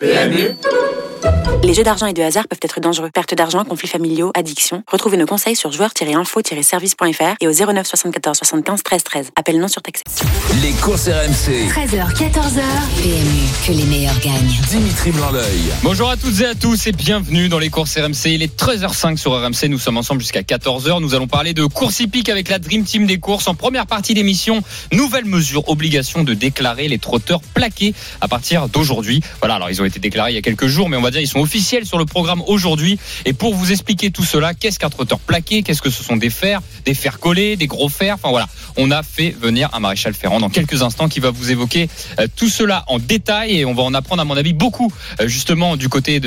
PMU Les jeux d'argent et de hasard peuvent être dangereux. Perte d'argent, conflits familiaux, addiction. Retrouvez nos conseils sur joueurs-info-service.fr et au 09 74 75 13 13. Appel non surtaxé. Les courses RMC. 13h, 14h. PMU, que les meilleurs gagnent. Dimitri Blanc-L'œil. Bonjour à toutes et à tous et bienvenue dans les courses RMC. Il est 13h05 sur RMC. Nous sommes ensemble jusqu'à 14h. Nous allons parler de course hippique avec la Dream Team des courses. En première partie d'émission, nouvelle mesure, obligation de déclarer les trotteurs plaqués à partir d'aujourd'hui. Voilà, alors ils ont été déclarés il y a quelques jours, mais on va dire ils sont officiels sur le programme aujourd'hui. Et pour vous expliquer tout cela, qu'est-ce qu'un trotteur plaqué Qu'est-ce que ce sont des fers, des fers collés, des gros fers Enfin voilà, on a fait venir un maréchal Ferrand dans quelques instants qui va vous évoquer euh, tout cela en détail et on va en apprendre à mon avis beaucoup euh, justement du côté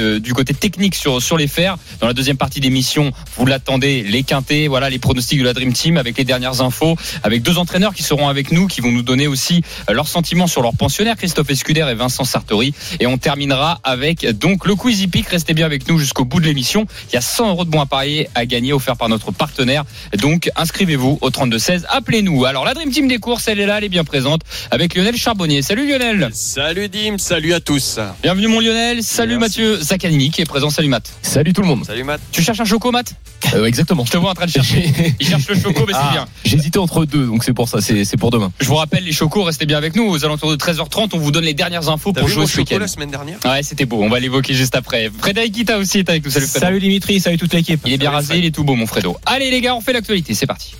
technique sur sur les fers. Dans la deuxième partie d'émission, vous l'attendez, les quintés, voilà les pronostics de la Dream Team avec les dernières infos, avec deux entraîneurs qui seront avec nous, qui vont nous donner aussi euh, leurs sentiments sur leurs pensionnaires, Christophe Escuder et Vincent Sartori. Et on terminera avec donc le quiz hippique. Restez bien avec nous jusqu'au bout de l'émission. Il y a 100 euros de bons à parier à gagner offert par notre partenaire. Donc inscrivez-vous au 32 16. Appelez-nous. Alors la Dream Team des courses, elle est là, elle est bien présente avec Lionel Charbonnier. Salut Lionel. Salut Dim, salut à tous. Bienvenue mon Lionel. Salut Merci. Mathieu Zaccanini qui est présent. Salut Matt. Salut tout le monde. Salut Matt. Tu cherches un choco Matt? Euh, exactement. Je te vois en train de chercher. Il cherche le choco, mais c'est Ah, bien. J'hésitais entre deux, donc c'est pour ça, c'est pour demain. Je vous rappelle les chocos, restez bien avec nous. Aux alentours de 13h30, on vous donne les dernières infos pour jouer ce choco week-end. la semaine dernière? Ouais, c'était beau. On va l'évoquer juste après. Frédéric Guita aussi est avec nous. Salut Frédéric. Dimitri, salut toute l'équipe. Il est bien Salut, rasé, Fred. il est tout beau, mon Fredo. Allez, les gars, on fait l'actualité. C'est parti.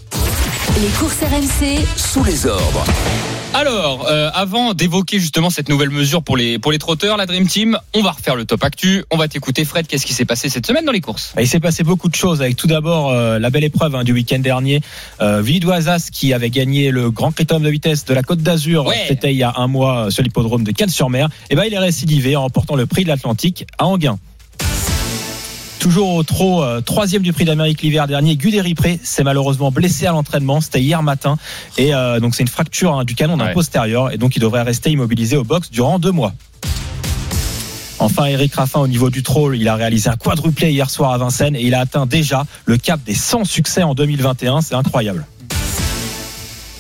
Les courses RMC, Sous les ordres. Alors, euh, avant d'évoquer justement cette nouvelle mesure pour les pour les trotteurs, la Dream Team, on va refaire le top actu. On va t'écouter, Fred. Qu'est-ce qui s'est passé cette semaine dans les courses? Il s'est passé beaucoup de choses avec tout d'abord euh, la belle épreuve hein, du week-end dernier. Euh, Vidoisas qui avait gagné le Grand Critérium de vitesse de la Côte d'Azur. Ouais. C'était il y a un mois euh, sur l'hippodrome de Cannes-sur-Mer. Et ben il est récidivé en remportant le prix de l'Atlantique à Anguin. Toujours au trot, euh, troisième du prix d'Amérique l'hiver dernier, Guderi Pré s'est malheureusement blessé à l'entraînement. C'était hier matin. Et euh, donc c'est une fracture hein, du canon d'un Ouais. postérieur. Et donc il devrait rester immobilisé au box durant deux mois. Enfin, Eric Raffin, au niveau du troll, il a réalisé un quadruplé hier soir à Vincennes et il a atteint déjà le cap des 100 succès en 2021. C'est incroyable.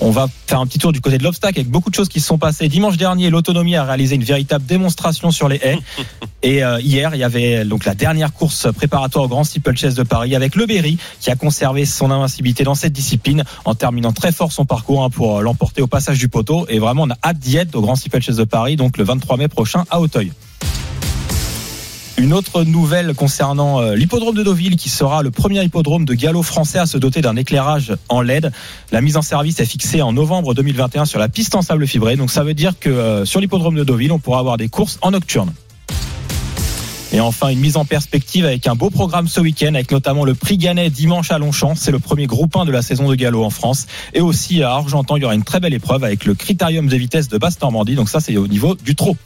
On va faire un petit tour du côté de l'obstacle avec beaucoup de choses qui se sont passées. Dimanche dernier, l'autonomie a réalisé une véritable démonstration sur les haies. Et euh, hier, il y avait donc la dernière course préparatoire au Grand Steeplechase de Paris avec le Berry qui a conservé son invincibilité dans cette discipline en terminant très fort son parcours hein, pour euh, l'emporter au passage du poteau. Et vraiment, on a hâte d'y être au Grand Steeplechase de Paris, donc le 23 mai prochain à Auteuil. Une autre nouvelle concernant euh, l'hippodrome de Deauville qui sera le premier hippodrome de galop français à se doter d'un éclairage en LED. La mise en service est fixée en novembre 2021 sur la piste en sable fibré. Donc ça veut dire que euh, sur l'hippodrome de Deauville, on pourra avoir des courses en nocturne. Et enfin, une mise en perspective avec un beau programme ce week-end, avec notamment le prix Gannet dimanche à Longchamp. C'est le premier groupe 1 de la saison de galop en France. Et aussi à Argentan, il y aura une très belle épreuve avec le critérium de vitesse de Basse-Normandie. Donc ça, c'est au niveau du trot.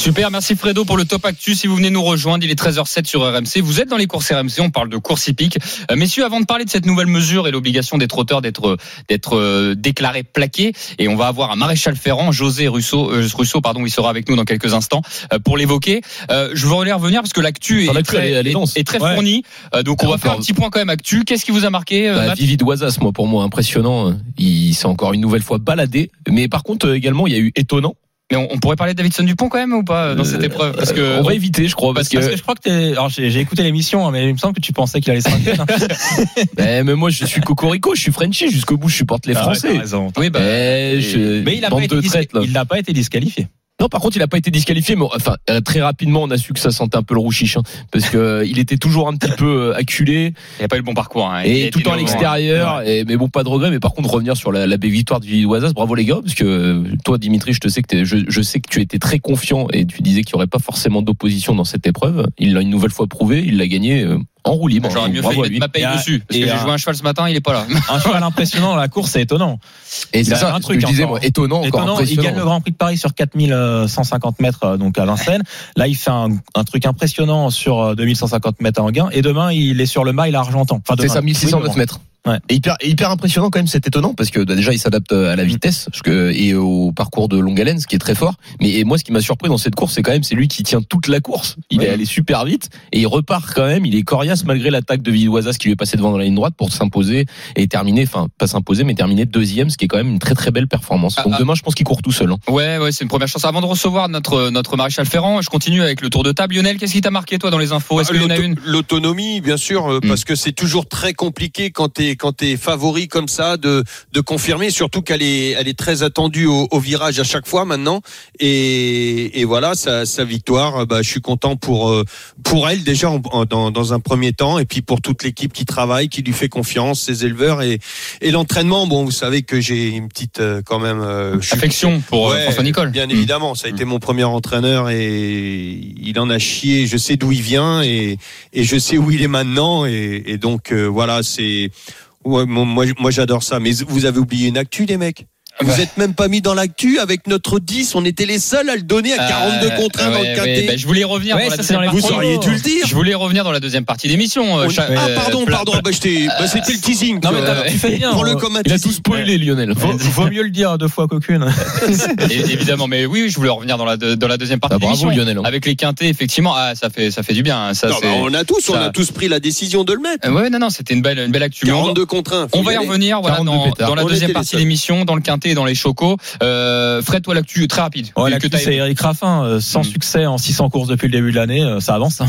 Super, merci Fredo pour le top actu. Si vous venez nous rejoindre, il est 13h07 sur RMC. Vous êtes dans les courses RMC, on parle de course hippique. Euh, messieurs, avant de parler de cette nouvelle mesure et l'obligation des trotteurs d'être d'être euh, déclarés plaqués, et on va avoir un maréchal Ferrand, José Russo, euh, Russo, pardon, il sera avec nous dans quelques instants euh, pour l'évoquer. Euh, je voulais revenir parce que l'actu est, très, elle est- très Ouais. fournie. Euh, donc on va faire un petit point quand même actu. Qu'est-ce qui vous a marqué Bah, Matt Vivi Doisas, moi pour moi impressionnant. Il s'est encore une nouvelle fois baladé. Mais par contre également il y a eu étonnant. Mais on, on pourrait parler de Davidson Dupont quand même ou pas euh, dans cette Euh, épreuve? Parce que on va éviter, je crois, parce, Parce que que je crois que t'es. Alors j'ai écouté l'émission, hein, mais il me semble que tu pensais qu'il allait se hein. Eh, mais moi je suis cocorico, je suis Frenchy jusqu'au bout, je supporte les Ah ouais, Français. t'as raison. oui, bah, je- Mais n'a pas, été il n'a pas été disqualifié. Non, par contre, il a pas été disqualifié, mais enfin euh, très rapidement, on a su que ça sentait un peu le rouchiche, hein, parce que euh, il était toujours un petit peu euh, acculé il n'y a pas eu le bon parcours. hein. Et tout le temps à hein. l'extérieur. Et mais bon, pas de regret. Mais par contre, revenir sur la, la belle victoire du Oisas, bravo les gars, parce que toi, Dimitri, je te sais que je, je sais que tu étais très confiant et tu disais qu'il y aurait pas forcément d'opposition dans cette épreuve. Il l'a une nouvelle fois prouvé, il l'a gagné en roue libre. J'aurais mieux fait de mettre ma paye dessus. Parce et que j'ai à- joué un cheval ce matin, il est pas là. Un cheval impressionnant dans la course, c'est étonnant. Et c'est ça, un truc je disais, encore. moi, étonnant, encore Étonnant, il gagne le Grand Prix de Paris sur 4150 mètres euh, donc à Vincennes. Là, il fait un, un truc impressionnant sur euh, 2150 mètres à Anguin. Et demain, il est sur le mile à Argentan. Enfin, C'est ça, Oui, 1609 demain. Et hyper, impressionnant quand même, c'est étonnant parce que bah, déjà il s'adapte à la vitesse parce que, et au parcours de longue haleine, ce qui est très fort. Mais et moi, ce qui m'a surpris dans cette course, c'est quand même c'est lui qui tient toute la course. Il est allé super vite et il repart quand même. Il est coriace malgré l'attaque de Villoisas qui lui est passé devant dans la ligne droite pour s'imposer et terminer, enfin pas s'imposer, mais terminer deuxième, ce qui est quand même une très très belle performance. Ah, Donc ah. demain, je pense qu'il court tout seul. hein. Ouais, ouais, c'est une première chance. Avant de recevoir notre notre maréchal Ferrand, je continue avec le tour de table. Lionel, qu'est-ce qui t'a marqué toi dans les infos? Est-ce qu'il y en a L'auto- une? L'autonomie, bien sûr, euh, Mm. parce que c'est toujours très compliqué quand t'es quand t'es favori comme ça de de confirmer, surtout qu'elle est elle est très attendue au, au virage à chaque fois maintenant. Et, et voilà sa, sa victoire. Bah, je suis content pour euh, pour elle déjà en- dans dans un premier temps, et puis pour toute l'équipe qui travaille, qui lui fait confiance, ses éleveurs et et l'entraînement. Bon, vous savez que j'ai une petite euh, quand même euh, je suis- affection pour Ouais, François Nicole Bien Mm. évidemment, ça a été mon premier entraîneur et il en a chié. Je sais d'où il vient et, et je sais où il est maintenant et, et donc euh, voilà, c'est ouais, moi moi, j'adore ça. Mais vous avez oublié une actu les mecs? Vous Ouais. êtes même pas mis dans l'actu avec notre 10. On était les seuls à le donner à 42 Euh, contre 1 dans le quintet. ouais, bah, je voulais revenir Ouais, dans la ça, dans vous partie. auriez dû le dire. Je voulais revenir dans la deuxième partie d'émission. euh, On- cha- ah euh, pardon, pardon. Bah, bah, c'était le teasing. Non, mais t'as- tu fais bien. Prends-le comme un Il a tout spoilé, Lionel. Vaut, vaut mieux le dire deux fois qu'aucune. Évidemment, mais oui, je voulais revenir dans la de- dans la deuxième partie Ah, bravo, d'émission. Lionel. Avec les quintés, effectivement, ah, ça fait ça fait du bien. hein, Ça, Non, c'est- bah, on a tous, on a tous pris la décision de le mettre. Euh, ouais, non, non, c'était une belle une belle actu. Mais on va- 42 contre 1. On va y revenir voilà, 42 dans, la deuxième partie l'émission, dans le quintet dans les chocos. Euh, Fred, toi, l'actu très rapide. Ouais, l'actu, c'est Eric Raffin, euh, sans Mm. succès en 600 courses depuis le début de l'année, euh, ça avance, hein,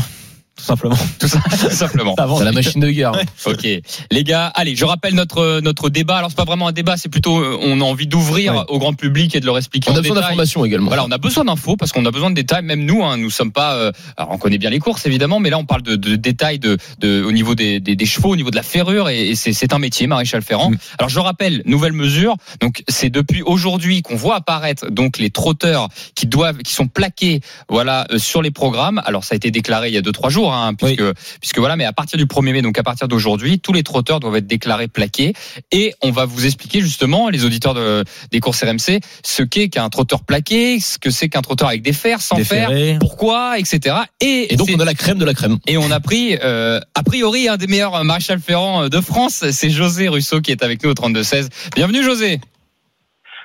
tout simplement. tout ça, tout simplement. C'est la machine de guerre. Ok, les gars, allez, je rappelle notre notre débat. Alors c'est pas vraiment un débat, c'est plutôt euh, on a envie d'ouvrir Ouais. au grand public et de leur expliquer. On a besoin d'informations également. Voilà, on a besoin d'infos parce qu'on a besoin de détails. Même nous, hein, nous sommes pas. euh, alors on connaît bien les courses évidemment, mais là on parle de, de détails de, de au niveau des, des, des chevaux, au niveau de la ferrure, et, et c'est c'est un métier, maréchal Ferrand. Mm. Alors je rappelle, nouvelle mesure. Donc c'est depuis aujourd'hui qu'on voit apparaître donc les trotteurs qui doivent, qui sont plaqués, voilà, euh, sur les programmes. Alors ça a été déclaré il y a deux trois jours, hein, puisque puisque voilà, mais à partir du 1er mai, donc à partir d'aujourd'hui, tous les trotteurs doivent être déclarés plaqués, et on va vous expliquer justement, les auditeurs de, des courses RMC, ce qu'est qu'un trotteur plaqué, ce que c'est qu'un trotteur avec des fers, sans Des fer, ferrés. pourquoi, etc. Et, Et donc on a la crème de la crème. et on a pris, euh, a priori, un des meilleurs euh, maréchal Ferrand euh, de France, c'est José Russo qui est avec nous au 32-16. Bienvenue José.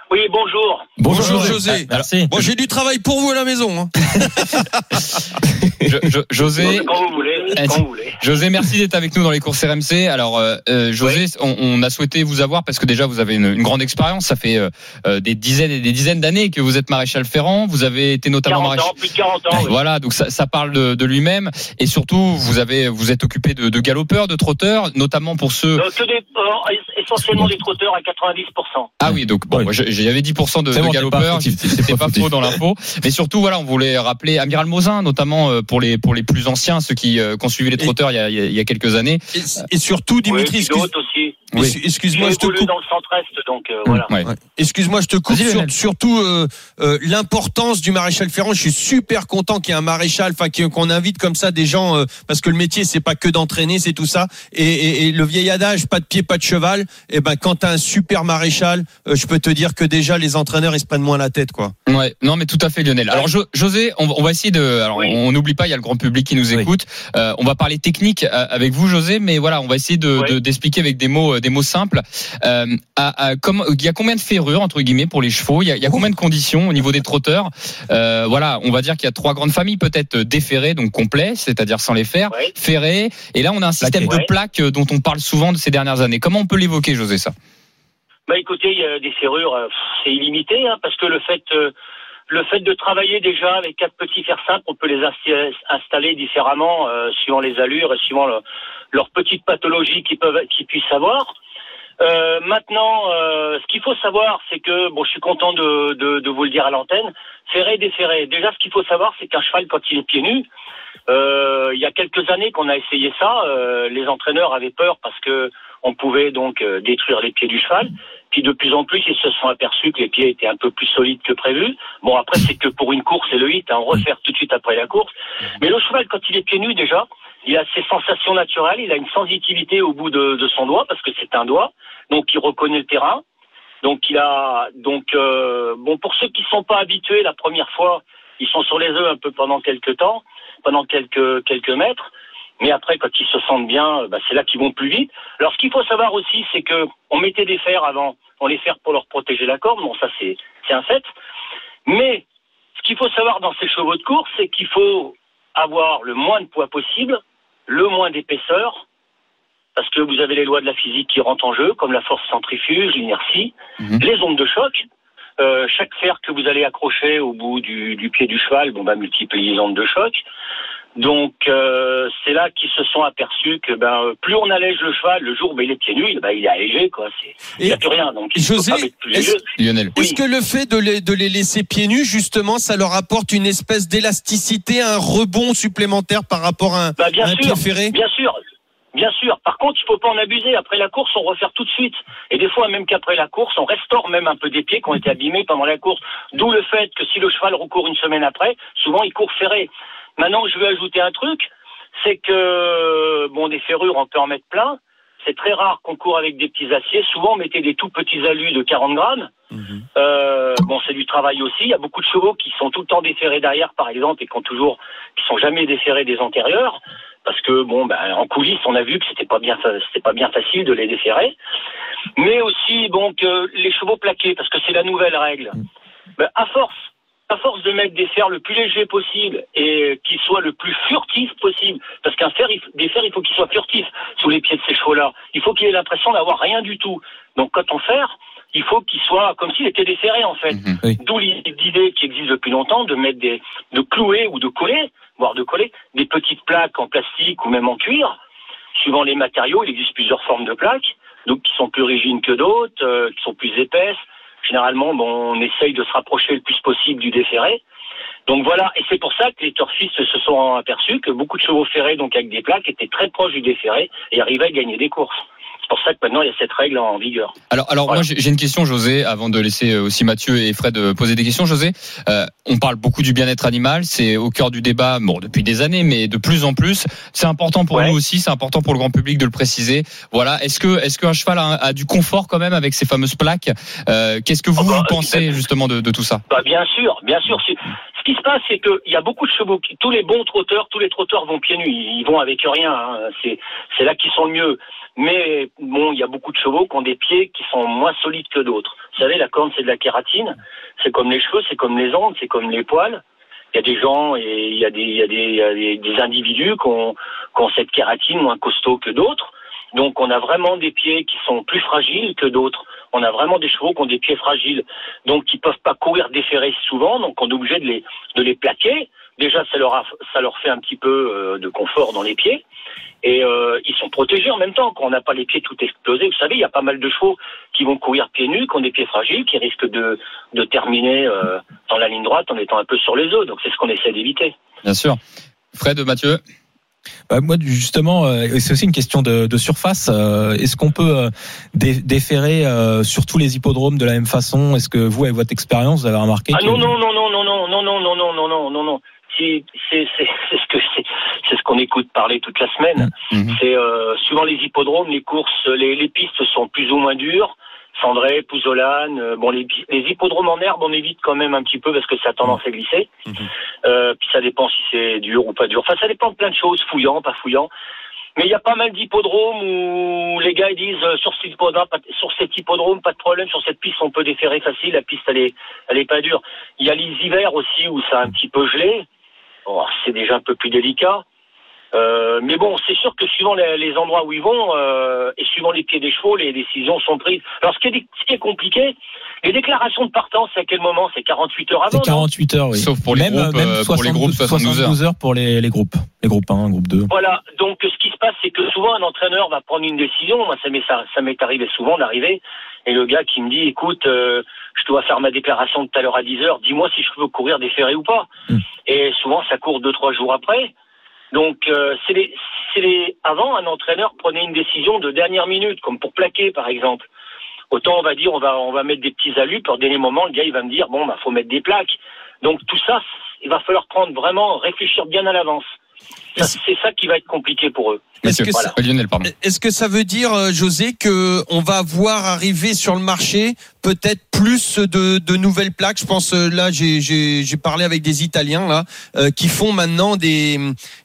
Oui, bonjour. Bonjour, José. Merci. Bon, j'ai du travail pour vous à la maison. hein. Jo- Jo- José. Quand vous voulez, Eh, quand vous voulez. José, merci d'être avec nous dans les courses RMC. Alors, euh, euh, José, on, on a souhaité vous avoir parce que déjà vous avez une, une grande expérience. Ça fait euh, des dizaines et des dizaines d'années que vous êtes maréchal Ferrand. Vous avez été notamment 40 maréchal. ans, plus de 40 ans. oui. Voilà, donc ça, ça parle de, de lui-même et surtout vous avez vous êtes occupé de, de galopeurs, de trotteurs, notamment pour ceux. Que des, euh, essentiellement des trotteurs à 90%. Ah oui, donc bon, Oui. moi, je- j'avais 10% de, C'est de bon, galopeurs, c'était pas pas faux dans l'info. Mais surtout, voilà, on voulait rappeler Amiral Mosin, notamment euh, pour les pour les plus anciens, ceux qui, euh, qui ont suivi les trotteurs il y a, il y a- il y a quelques années. Et, et surtout, Oui, Dimitri, aussi. Oui. excuse-moi, je te coupe. dans le centre-est, donc euh, voilà. Ouais. Ouais. Excuse-moi, je te coupe. Sur- surtout euh, euh, l'importance du maréchal Ferrand. Je suis super content qu'il y ait un maréchal, enfin qu'on invite comme ça des gens, euh, parce que le métier c'est pas que d'entraîner, c'est tout ça. Et, et- et le vieil adage, pas de pied, pas de cheval. Et ben quand t'as un super maréchal, euh, je peux te dire que déjà les entraîneurs ils se prennent moins la tête, quoi. Ouais, non mais tout à fait Lionel. Alors Jo- José, on, va- on va essayer de alors Oui. on n'oublie pas il y a le grand public qui nous Oui. écoute. Euh, on va parler technique avec vous José, mais voilà, on va essayer de Oui. de- d'expliquer avec des mots euh, des mots simples. Euh, à, à- comme il y a combien de ferrures entre guillemets pour les chevaux? Il y a, il y a combien de conditions au niveau des trotteurs? Euh, Voilà, on va dire qu'il y a trois grandes familles peut-être déferrées donc complet, c'est-à-dire sans les fers, Ouais. et là on a un système de plaques dont on parle souvent de ces dernières années. Comment on peut l'évoquer José ça? Bah écoutez, il y a des serrures, c'est illimité, hein, parce que le fait, le fait de travailler déjà avec quatre petits fers simples, on peut les insta- installer différemment euh, suivant les allures et suivant le- leurs petites pathologies qu'ils peuvent, qu'ils puissent avoir. Euh, maintenant, euh, ce qu'il faut savoir, c'est que bon, je suis content de, de, de vous le dire à l'antenne. Ferré, déferré. Déjà, ce qu'il faut savoir, c'est qu'un cheval, quand il est pieds nus, euh, il y a quelques années qu'on a essayé ça, euh, les entraîneurs avaient peur parce que on pouvait donc euh, détruire les pieds du cheval. Puis de plus en plus, ils se sont aperçus que les pieds étaient un peu plus solides que prévu. Bon, après, c'est que pour une course, c'est le hit, hein, on refaire tout de suite après la course. Mais le cheval, quand il est pieds nus, déjà, il a ses sensations naturelles, il a une sensibilité au bout de, son doigt, parce que c'est un doigt, donc il reconnaît le terrain. Donc il a donc euh, bon pour ceux qui sont pas habitués la première fois, ils sont sur les œufs un peu pendant quelques temps, pendant quelques quelques mètres. Mais après, quand ils se sentent bien, euh, bah, c'est là qu'ils vont plus vite. Alors, ce qu'il faut savoir aussi, c'est que on mettait des fers avant. On les fers pour leur protéger la corde. Bon, ça, c'est c'est un fait. Mais ce qu'il faut savoir dans ces chevaux de course, c'est qu'il faut avoir le moins de poids possible, le moins d'épaisseur, parce que vous avez les lois de la physique qui rentrent en jeu, comme la force centrifuge, l'inertie, Mhm. les ondes de choc. Euh, chaque fer que vous allez accrocher au bout du, du pied du cheval, bon, bah, multiplie les ondes de choc. Donc euh, c'est là qu'ils se sont aperçus que ben euh, plus on allège le cheval, le jour où il est pieds nus, ben, il est allégé quoi. C'est il n'y a plus rien. Donc il faut José, pas mettre plus est-ce- est-ce que le fait de les, de les laisser pieds nus, justement, ça leur apporte une espèce d'élasticité, un rebond supplémentaire par rapport à un, Bah, bien à un sûr, pied ferré bien sûr, bien sûr. Par contre, il faut pas en abuser. Après la course, on refaire tout de suite. Et des fois, même qu'après la course, on restaure même un peu des pieds qui ont été abîmés pendant la course. D'où le fait que si le cheval recourt une semaine après, souvent il court ferré. Maintenant, je vais ajouter un truc, c'est que bon, des ferrures, on peut en mettre plein. C'est très rare qu'on court avec des petits aciers. Souvent, on mettait des tout petits alus de 40 grammes. Euh, bon, c'est du travail aussi. Il y a beaucoup de chevaux qui sont tout le temps déferrés derrière, par exemple, et qui ont toujours, qui sont jamais déferrés des antérieurs, parce que bon, ben, en coulisses, on a vu que c'était pas bien, c'était pas bien facile de les déferrer. Mais aussi, bon, que les chevaux plaqués, parce que c'est la nouvelle règle. Ben, à force, à force de mettre des fers le plus léger possible et qu'ils soient le plus furtifs possible, parce qu'un fer, des fers, il faut qu'ils soient furtifs sous les pieds de ces chevaux-là. Il faut qu'il ait l'impression d'avoir rien du tout. Donc, quand on fer, il faut qu'il soit comme s'il était déferré en fait. Mhm. D'où l'idée qui existe depuis longtemps de mettre des, de clouer ou de coller, voire de coller des petites plaques en plastique ou même en cuir. Suivant les matériaux, il existe plusieurs formes de plaques, donc qui sont plus rigides que d'autres, euh, qui sont plus épaisses. Généralement, on essaye de se rapprocher le plus possible du déferré. Donc voilà, et c'est pour ça que les turfistes se sont aperçus que beaucoup de chevaux ferrés, donc avec des plaques, étaient très proches du déferré et arrivaient à gagner des courses. C'est pour ça que maintenant il y a cette règle en vigueur. Alors, alors Voilà. moi j'ai une question, José, avant de laisser euh, aussi Mathieu et Fred euh, poser des questions. José, euh, on parle beaucoup du bien-être animal, c'est au cœur du débat, bon depuis des années, mais de plus en plus. C'est important pour Ouais. nous aussi, c'est important pour le grand public de le préciser. Voilà, est-ce que est-ce qu'un cheval a, a du confort quand même avec ces fameuses plaques Euh, Qu'est-ce que vous, Ah bah, vous pensez justement de, de tout ça? Bah bien sûr, bien sûr. Ce qui se passe, c'est qu'il y a beaucoup de chevaux. qui- Tous les bons trotteurs, tous les trotteurs vont pieds nus. Ils vont avec rien. hein. C'est c'est là qu'ils sont le mieux. Mais bon, il y a beaucoup de chevaux qui ont des pieds qui sont moins solides que d'autres. Vous savez, la corne, c'est de la kératine. C'est comme les cheveux, c'est comme les ongles, c'est comme les poils. Il y a des gens et il y a des, il y a des, il y a des, individus qui ont, qui ont cette kératine moins costaud que d'autres. Donc on a vraiment des pieds qui sont plus fragiles que d'autres. On a vraiment des chevaux qui ont des pieds fragiles, donc qui peuvent pas courir déferrés souvent, donc on est obligé de les de les plaquer. Déjà, ça leur a, ça leur fait un petit peu euh, de confort dans les pieds, et euh, ils sont protégés en même temps. Quand on n'a pas les pieds tout explosés, vous savez, il y a pas mal de chevaux qui vont courir pieds nus, qui ont des pieds fragiles, qui risquent de de terminer euh, dans la ligne droite en étant un peu sur les œufs. Donc c'est ce qu'on essaie d'éviter. Bien sûr. Fred, Mathieu Bah, moi, justement, euh, c'est aussi une question de, de surface. euh, Est-ce qu'on peut euh, dé- déférer euh, sur tous les hippodromes de la même façon Est-ce que vous, avec votre expérience, vous avez remarqué Ah que- non non non non non non non non non non non non non C'est ce que c'est c'est ce qu'on écoute parler toute la semaine. Mhm. C'est euh, suivant les hippodromes, les courses, les, les pistes sont plus ou moins dures. Cendré, Pouzolan, euh, bon les, les hippodromes en herbe on évite quand même un petit peu parce que ça a tendance à glisser. Euh, puis ça dépend si c'est dur ou pas dur. Enfin ça dépend de plein de choses, fouillant, pas fouillant. Mais il y a pas mal d'hippodromes où les gars ils disent euh, sur cet hippodrome, pas- sur cet hippodrome, pas de problème, sur cette piste on peut déferrer facile, la piste elle est, elle est pas dure. Il y a les hivers aussi où ça a un petit peu gelé. Bon, c'est déjà un peu plus délicat. Euh, mais bon, c'est sûr que suivant les, les endroits où ils vont euh, et suivant les pieds des chevaux, les décisions sont prises. Alors ce qui est, ce qui est compliqué, les déclarations de partance, c'est à quel moment? C'est 48 heures avant C'est non? 48 heures, oui. Sauf pour les même, groupes, même euh, pour les groupes, 72 heures pour les, les groupes. Les groupes 1, groupe 2. Voilà. Donc, ce qui se passe, c'est que souvent, un entraîneur va prendre une décision. Moi, ça m'est, ça, ça m'est arrivé souvent d'arriver. Et le gars qui me dit, écoute, euh, je dois faire ma déclaration de tout à l'heure à 10 heures. Dis-moi si je peux courir des ferrés ou pas. Mm. Et souvent, ça court deux, trois jours après. Donc, euh, c'est les, c'est les, avant, un entraîneur prenait une décision de dernière minute, comme pour plaquer, par exemple. Autant on va dire, on va, on va mettre des petits alus, au dernier moment, le gars, il va me dire, bon, bah, faut mettre des plaques. Donc, tout ça, il va falloir prendre vraiment, réfléchir bien à l'avance. C'est ça qui va être compliqué pour eux. Est-ce que, Voilà. ça, Lionel, pardon. est-ce que ça veut dire, euh, José, que on va voir arriver sur le marché peut-être plus de, de nouvelles plaques? Je pense euh, là, j'ai, j'ai, j'ai parlé avec des Italiens là euh, qui font maintenant des,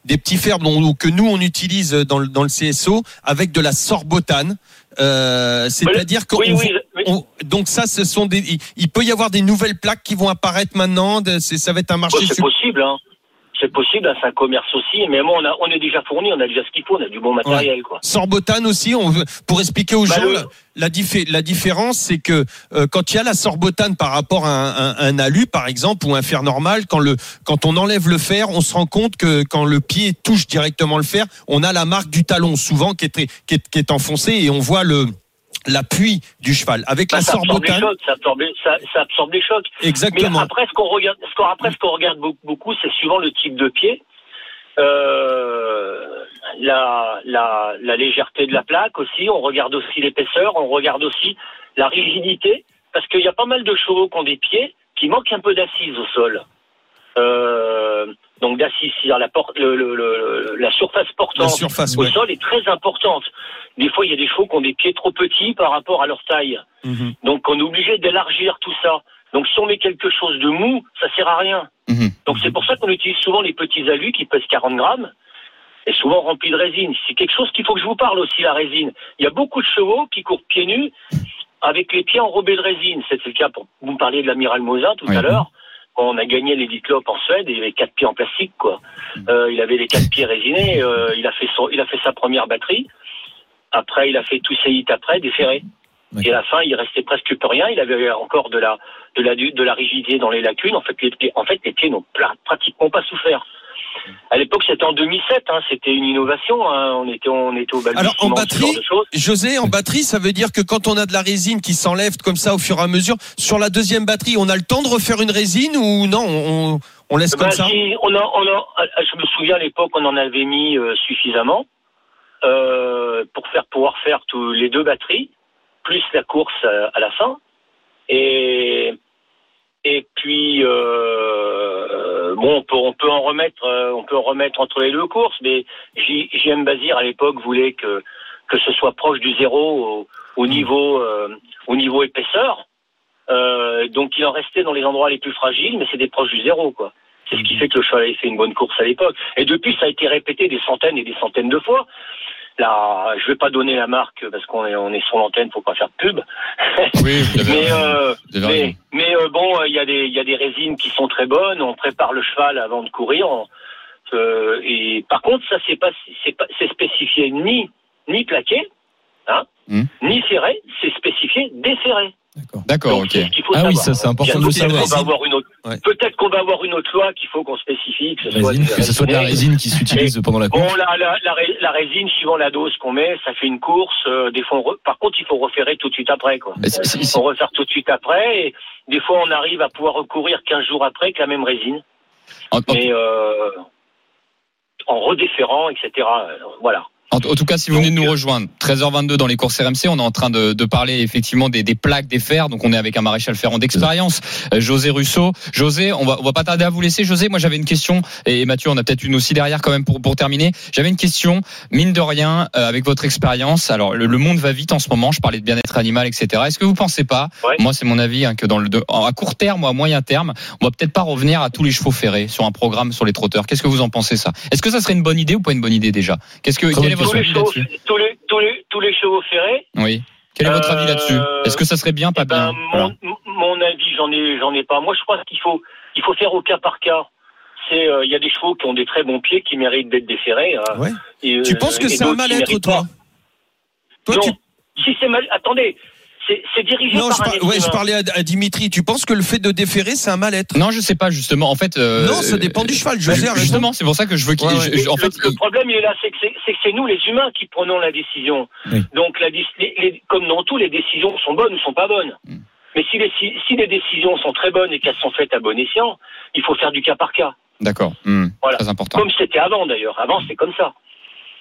des petits fers dont, que nous on utilise dans le, dans le CSO avec de la sorbotane. Euh, c'est-à-dire qu'on Oui, oui, oui. on- donc ça, ce sont des. Il, il peut y avoir des nouvelles plaques qui vont apparaître maintenant. de- c'est- ça va être un marché. Oh, c'est possible, hein. C'est possible, hein, c'est un commerce aussi. Mais moi, on, a, on est déjà fourni, on a déjà ce qu'il faut, on a du bon matériel, quoi. Sorbotane aussi, on veut, pour expliquer aux Bah, gens le- la, la, diffé- la différence, c'est que euh, quand il y a la sorbotane par rapport à un, un- un alu, par exemple, ou un fer normal, quand le quand on enlève le fer, on se rend compte que quand le pied touche directement le fer, on a la marque du talon souvent qui est qui est, qui est enfoncée et on voit le l'appui du cheval. Avec Bah, la sorbotane, chocs, ça absorbe, ça, ça absorbe les chocs. Mais exactement. après, ce qu'on regarde, ce après, ce qu'on regarde beaucoup, c'est suivant le type de pied, euh, la, la, la légèreté de la plaque aussi. On regarde aussi l'épaisseur, on regarde aussi la rigidité, parce qu'il y a pas mal de chevaux qui ont des pieds qui manquent un peu d'assises au sol. Euh, donc d'assises, la, porte, le, le- le- la surface La portante surface, au ouais. sol est très importante. Des fois, il y a des chevaux qui ont des pieds trop petits par rapport à leur taille. Mhm. Donc on est obligé d'élargir tout ça. Donc si on met quelque chose de mou, ça sert à rien. Mhm. Donc c'est pour ça qu'on utilise souvent les petits alus qui pèsent 40 grammes et souvent remplis de résine. C'est quelque chose qu'il faut que je vous parle aussi, la résine. Il y a beaucoup de chevaux qui courent pieds nus avec les pieds enrobés de résine. C'était le cas pour vous me parliez de l'amiral Mosin tout Oui. à l'heure. Quand on a gagné les Club en Suède, il avait quatre pieds en plastique, quoi. Euh, il avait les quatre pieds résinés. euh, il a fait son, il a fait sa première batterie. Après, il a fait tous ses hits après, déferré. Oui. Et à la fin, il restait presque plus rien. Il avait encore de la, de la, de la rigidité dans les lacunes. En fait, les pieds, en fait, les pieds n'ont pratiquement pas souffert. À l'époque, c'était en 2007. Hein, c'était une innovation. Hein, on était, on était au Alors, en batterie. José, en batterie, ça veut dire que quand on a de la résine qui s'enlève comme ça au fur et à mesure, sur la deuxième batterie, on a le temps de refaire une résine ou non on, on laisse comme Ben, ça si, on a, on a, je me souviens à l'époque, on en avait mis euh, suffisamment euh, pour faire pouvoir faire tous les deux batteries, plus la course euh, à la fin. Et et puis euh, bon, on peut, on peut en remettre, on peut en remettre entre les deux courses, mais JM Bazir à l'époque voulait que que ce soit proche du zéro au, au niveau au niveau épaisseur. Donc il en restait dans les endroits les plus fragiles, mais c'était proche du zéro, quoi. C'est ce qui fait que le cheval avait fait une bonne course à l'époque. Et depuis, ça a été répété des centaines et des centaines de fois. Là, je vais pas donner la marque parce qu'on est, on est sur l'antenne, faut pas faire de pub. Oui, avez mais euh, mais, mais, euh, bon, euh, il y a des il y a des résines qui sont très bonnes. On prépare le cheval avant de courir. On- euh, et par contre, ça c'est pas c'est pas c'est spécifié ni ni plaqué, hein, Hmm. ni ferré. C'est spécifié déferré. D'accord. D'accord, Donc, ok. c'est ce qu'il faut Ah oui, savoir. ça, c'est important de savoir. va avoir une autre- Ouais. Peut-être qu'on va avoir une autre loi qu'il faut qu'on spécifie, que ce soit Résine, des que ce soit de la résine qui s'utilise pendant la course. Bon, la, la, la, la résine, suivant la dose qu'on met, ça fait une course. euh, des fois, re- par contre, il faut refaire tout de suite après, quoi. Il faut refaire tout de suite après. Et des fois, on arrive à pouvoir recourir 15 jours après avec la même résine, en- en- mais euh, en redéférant, etc. Euh, Voilà. En, en tout cas, si vous venez de Donc, nous euh, rejoindre, 13h22 dans les courses RMC, on est en train de, de parler effectivement des, des plaques, des fers. Donc, on est avec un maréchal ferrant d'expérience, euh, José Russo. José, on va, on va pas tarder à vous laisser. José, moi, j'avais une question et Mathieu, on a peut-être une aussi derrière quand même pour, pour terminer. J'avais une question, mine de rien, euh, avec votre expérience. Alors, le, le monde va vite en ce moment. Je parlais de bien-être animal, etc. Est-ce que vous pensez pas, Ouais. moi, c'est mon avis, hein, que dans le, de- à court terme ou à moyen terme, on va peut-être pas revenir à tous les chevaux ferrés sur un programme sur les trotteurs. Qu'est-ce que vous en pensez ça? Est-ce que ça serait une bonne idée ou pas une bonne idée déjà? Qu'est-ce que, Tous les, chevaux, tous, les, tous, les, tous les chevaux ferrés, Oui. Quel est votre avis Euh, là-dessus? Est-ce que ça serait bien, pas Eh ben, bien Voilà. mon, mon avis, j'en ai, j'en ai pas. Moi, je crois qu'il faut, il faut faire au cas par cas. C'est, euh, il y a des chevaux qui ont des très bons pieds qui méritent d'être déferrés. hein. Ouais. Et, Tu euh, penses que c'est un mal-être, toi? pas. Toi, non. tu- Si c'est mal, attendez, c'est, dirigé Non, par je, un par- ouais, je parlais à, à Dimitri. Tu penses que le fait de déférer, c'est un mal-être? Non, je sais pas justement. En fait, euh, Non, ça dépend du cheval. José a raison. Justement, c'est pour ça que je veux qu'il. Ouais, ouais. je- je- en le, fait, le problème, il est là, c'est que c'est, c'est que c'est nous, les humains, qui prenons la décision. Oui. Donc, la, dis- les- les- comme dans tout, les décisions sont bonnes ou sont pas bonnes. Mm. Mais si les, si, si les décisions sont très bonnes et qu'elles sont faites à bon escient, il faut faire du cas par cas. d'accord. Voilà. Très important. Comme c'était avant, d'ailleurs. Avant, c'est comme ça.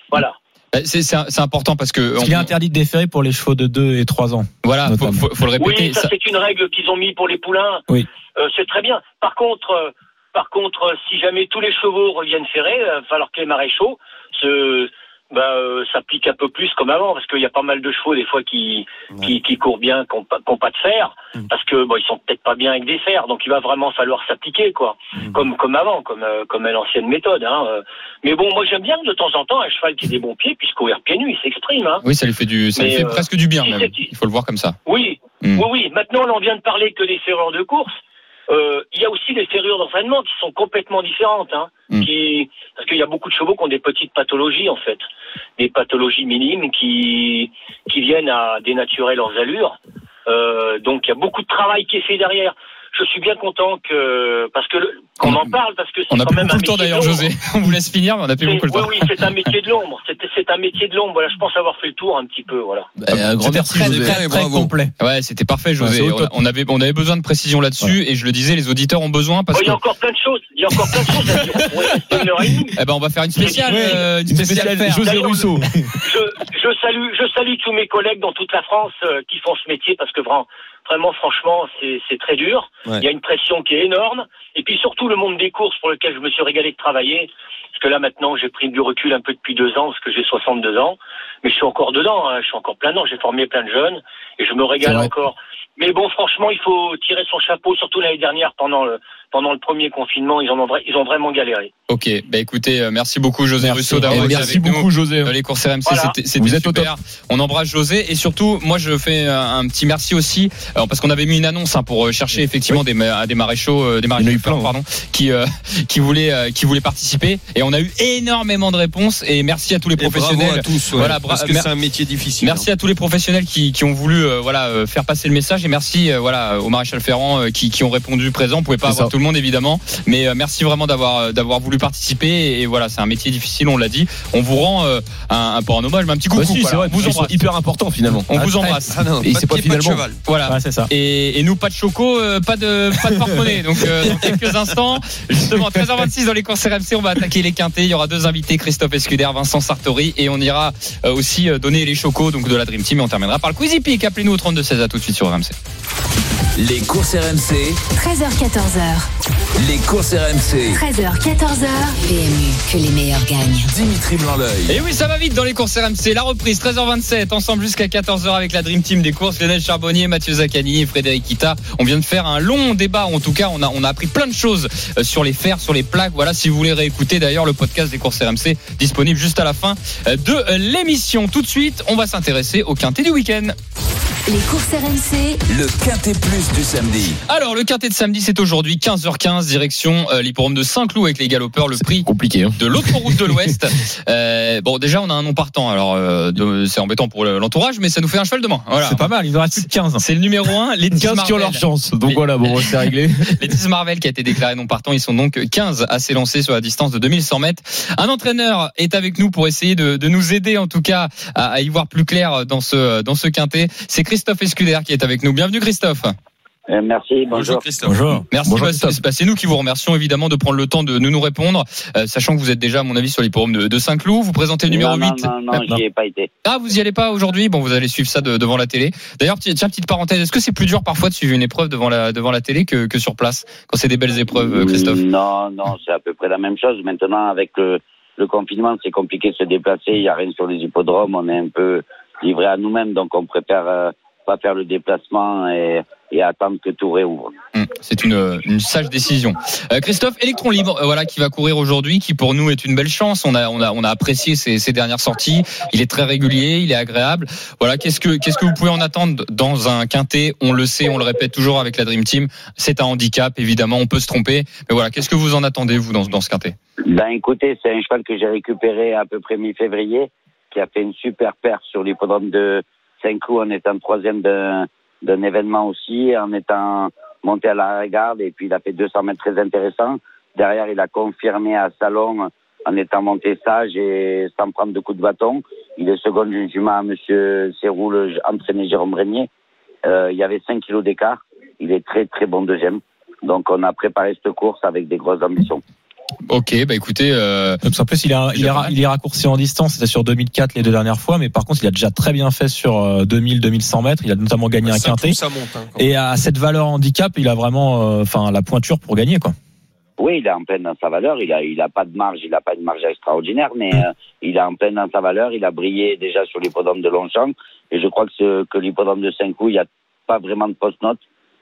Voilà. Euh, C'est c'est- c'est important parce que. Parce on- qu'il est interdit de déférer pour les chevaux de 2 et 3 ans. voilà, faut, faut, faut le répéter. Oui, ça, ça- c'est une règle qu'ils ont mis pour les poulains. Oui. Euh, c'est très bien. Par contre, euh, Par contre, euh, si jamais tous les chevaux reviennent ferrés, il va falloir que les maréchaux se bah, euh, un peu plus comme avant, parce qu'il y a pas mal de chevaux des fois qui qui, qui courent bien, qui n'ont pas, pas de fer, Mm. parce que bon, ils sont peut-être pas bien avec des fers, donc il va vraiment falloir s'appliquer quoi, Mm. comme comme avant, comme euh, comme à l'ancienne méthode. Hein. euh. Mais bon, moi j'aime bien de temps en temps un cheval qui ait des bons pieds puisse courir pieds nus, il s'exprime. Hein. Oui, ça lui fait du, ça lui Mais, fait euh, presque du bien si même. Il faut le voir comme ça. Oui, Mm. oui, oui. Maintenant, on vient de parler que des ferrures de course. Euh, il y a aussi des ferrures d'entraînement qui sont complètement différentes. Hein, Mm. qui, parce qu'il y a beaucoup de chevaux qui ont des petites pathologies, en fait. Des pathologies minimes qui, qui viennent à dénaturer leurs allures. Euh, donc, il y a beaucoup de travail qui est fait derrière. Je suis bien content que, parce que le- qu'on On- en parle, parce que c'est On n'a quand même beaucoup un le temps d'ailleurs, de José. On vous laisse finir, mais on n'a plus beaucoup le oui, temps. oui, c'est un métier de l'ombre. C'est c'est un métier de l'ombre. Voilà, je pense avoir fait le tour un petit peu. Voilà. Bah, un grand C'était merci, très, José. très, et très complet. Ouais, c'était parfait, José. Ouais, on, avait, on avait besoin de précision là-dessus, et je le disais, les auditeurs ont besoin parce Oh, il y a encore plein de choses. Il y a encore plein de choses à dire. On pourrait rester une heure et demie. Eh ben, on va faire une spéciale, euh, une spéciale. José Rousseau. je, je salue, je salue tous mes collègues dans toute la France euh, qui font ce métier parce que vraiment, vraiment franchement, c'est très dur. Ouais. Il y a une pression qui est énorme. Et puis surtout le monde des courses pour lequel je me suis régalé de travailler. Parce que là maintenant, j'ai pris du recul un peu depuis deux ans parce que j'ai 62 ans. Mais je suis encore dedans, hein, je suis encore plein dedans. J'ai formé plein de jeunes et je me régale encore. Mais bon, franchement, il faut tirer son chapeau, surtout l'année dernière pendant le pendant le premier confinement, ils en ont ils ont vraiment galéré. Ok, bah écoutez, euh, merci beaucoup José Merci. Russo d'avoir été merci avec nous. beaucoup, José. Dans les courses RMC, Voilà. c'était c'était Vous êtes au super. On embrasse José et surtout, moi, je fais un, petit merci aussi alors, parce qu'on avait mis une annonce hein, pour euh, chercher effectivement des, ma- des maréchaux, euh, des maréchaux plein, pardon, qui euh, qui voulaient euh, qui voulaient participer et on a eu énormément de réponses et merci à tous les Et bravo professionnels. à tous, ouais, Voilà, parce que c'est un métier difficile. Merci à tous les professionnels qui, qui ont voulu euh, voilà euh, faire passer le message et merci euh, voilà au maréchal Ferrand euh, qui, qui ont répondu présent. On pouvait pas C'est avoir ça. tout le monde évidemment, mais euh, merci vraiment d'avoir euh, d'avoir voulu participer et, et voilà c'est un métier difficile, on l'a dit. On vous rend euh, un, un pas un hommage, mais un petit coucou. Bah, si, voilà. c'est vrai. On vous embrasse. hyper importants finalement. On Ah, vous embrasse. Ah non, Et c'est pas pied, pas de finalement- cheval. Voilà. C'est ça. Et, et nous, pas de choco, euh, pas de pas de porte-monnaie. Donc dans quelques instants, justement 13h26 dans les courses RMC, on va attaquer les quintés. Il y aura deux invités, Christophe Escuder, Vincent Sartori, et on ira aussi donner les chocos donc de la Dream Team. Et on terminera par le Quizy Peak. Appelez-nous au 32 16 à tout de suite sur RMC. Les courses RMC, 13h14h. les courses RMC. 13h, 14h. PMU, que les meilleurs gagnent. Dimitri Blanc-L'œil. Et oui, ça va vite dans les courses RMC. La reprise 13h27, ensemble jusqu'à 14h avec la Dream Team des courses. Lionel Charbonnier, Mathieu Zaccani et Frédéric Kita. On vient de faire un long débat. En tout cas, on a, on a appris plein de choses euh, sur les fers, sur les plaques. Voilà, si vous voulez réécouter d'ailleurs le podcast des courses RMC disponible juste à la fin euh, de euh, l'émission. Tout de suite, on va s'intéresser au quintet du week-end. Les courses RMC, Le quintet plus du samedi. Alors, le quintet de samedi, c'est aujourd'hui 15h15, direction euh, l'hipporome de Saint-Cloud avec les galopeurs. Le prix Compliqué. Hein. de l'autre route de l'Ouest. Euh, bon, déjà, on a un nom partant. Alors, euh, de- c'est embêtant pour le- l'entourage, mais ça nous fait un cheval de moins. Voilà. C'est pas mal, il en reste plus de 15. C'est le numéro 1, les 10 15 qui ont leur Marvel. chance. Donc voilà, bon, c'est réglé. Les 10 Marvel qui a été déclaré non partant, ils sont donc 15 à s'élancer sur la distance de 2100 mètres. Un entraîneur est avec nous pour essayer de, de nous aider en tout cas à, à y voir plus clair dans ce dans ce quintet. C'est Christophe Escuder qui est avec nous. Bienvenue Christophe. Euh, merci, Bonjour bonjour. Christophe. Bonjour. Merci. Bonjour, Bah, Christophe. c'est bah, c'est nous qui vous remercions évidemment de prendre le temps de nous nous répondre, euh, sachant que vous êtes déjà à mon avis sur l'hipporome de, de Saint-Cloud. Vous présentez le numéro non, 8. Non, non, non, j'y ai pas été. Ah, vous y allez pas aujourd'hui? Bon, vous allez suivre ça de- devant la télé. D'ailleurs, ti- tiens, petite parenthèse, est-ce que c'est plus dur parfois de suivre une épreuve devant la, devant la télé que, que sur place, quand c'est des belles épreuves, euh, Christophe? Non, non, c'est à peu près la même chose. Maintenant, avec le, le confinement, c'est compliqué de se déplacer. Il n'y a rien sur les hippodromes. On est un peu livré à nous-mêmes, donc on préfère euh, pas faire le déplacement et, et attendre que tout réouvre. Hum, C'est une, une sage décision. Euh, Christophe, Electron Libre, euh, voilà, qui va courir aujourd'hui, qui pour nous est une belle chance. On a, on a, on a apprécié ses, ses dernières sorties. Il est très régulier, il est agréable. Voilà, qu'est-ce que, qu'est-ce que vous pouvez en attendre dans un quintet? On le sait, on le répète toujours avec la Dream Team. C'est un handicap, évidemment, on peut se tromper. Mais voilà, qu'est-ce que vous en attendez vous dans, dans ce quintet? Ben écoutez, c'est un cheval que j'ai récupéré à peu près mi-février, qui a fait une super perte sur l'hippodrome de Saint-Cloud en étant troisième d'un d'un événement aussi, en étant monté à la garde et puis il a fait 200 mètres très intéressants. Derrière, il a confirmé à Salon en étant monté sage et sans prendre de coups de bâton. Il est second d'une jument à Monsieur Serrou, le entraîné Jérôme Régnier. Euh, il y avait 5 kilos d'écart. Il est très très bon deuxième. Donc on a préparé cette course avec des grosses ambitions. Ok, bah écoutez, euh, Donc, en plus, il, a, il, est, ra- il est raccourci en distance. C'était sur 2004 les deux dernières fois, mais par contre, il a déjà très bien fait sur euh, 2000-2100 mètres. Il a notamment gagné un quintet. ça monte. hein, Et à cette valeur handicap, il a vraiment, euh, enfin, la pointure pour gagner, quoi. Oui, il est en pleine dans sa valeur. Il a, il a pas de marge, il a pas une marge extraordinaire, mais euh, il est en pleine dans sa valeur. Il a brillé déjà sur l'hippodrome de Longchamp, et je crois que, ce, que l'hippodrome de Saint-Cloud, il n'y a pas vraiment de post-note.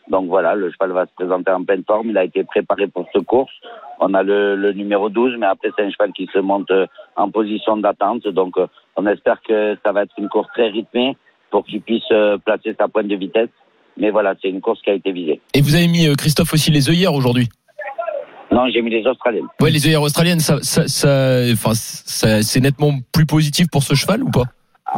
Donc voilà, le cheval va se présenter en pleine forme. Il a été préparé pour ce course. On a le, le numéro 12, mais après c'est un cheval qui se monte euh, en position d'attente. Donc euh, on espère que ça va être une course très rythmée pour qu'il puisse euh, placer sa pointe de vitesse. Mais voilà, c'est une course qui a été visée. Et vous avez mis Christophe aussi les œillères aujourd'hui? Non, j'ai mis les Australiennes. Ouais, les œillères australiennes, ça, ça, ça, enfin, ça, c'est nettement plus positif pour ce cheval ou pas?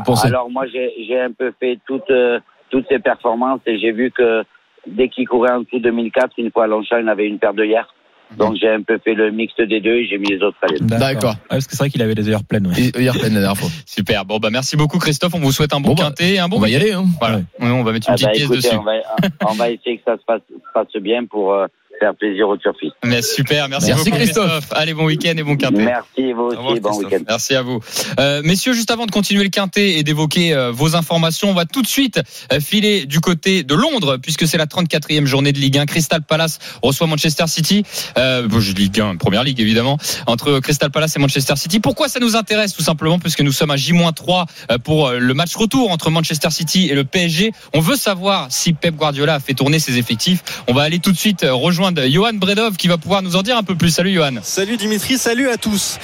Vous Alors moi, j'ai un peu fait toutes euh, toutes ses performances et j'ai vu que dès qu'il courait en dessous de 2004, une fois à Longchamp, il avait une paire de hier. Donc j'ai un peu fait le mixte des deux et j'ai mis les Australiennes. D'accord. Ah, parce que c'est vrai qu'il avait les œillères pleines. ouais. Œillères pleines la dernière fois. Super. Bon, bah, merci beaucoup, Christophe. On vous souhaite un bon, Bon, bah, quintet et un bon On va y aller. Hein. Voilà. On va mettre une Ah petite bah, pièce dessus. on va, on va essayer que ça se passe, se passe bien pour euh, faire plaisir aux turfistes. Mais super. Merci, Merci, beaucoup, Christophe. Christophe. Allez, bon week-end et bon quintet. Merci, vous revoir, aussi, bon week-end. Merci à vous. Euh, messieurs, juste avant de continuer le quintet et d'évoquer euh, vos informations, on va tout de suite euh, filer du côté de Londres, puisque c'est la 34e journée de Ligue 1. Crystal Palace reçoit Manchester City. Euh, je Ligue 1, première ligue évidemment, entre Crystal Palace et Manchester City. Pourquoi ça nous intéresse Tout simplement puisque nous sommes à J-3 euh, pour le match retour entre Manchester City et le PSG. On veut savoir si Pep Guardiola a fait tourner ses effectifs. On va aller tout de suite euh, Johan Bredov qui va pouvoir nous en dire un peu plus. Salut Johan. Salut Dimitri, salut à tous.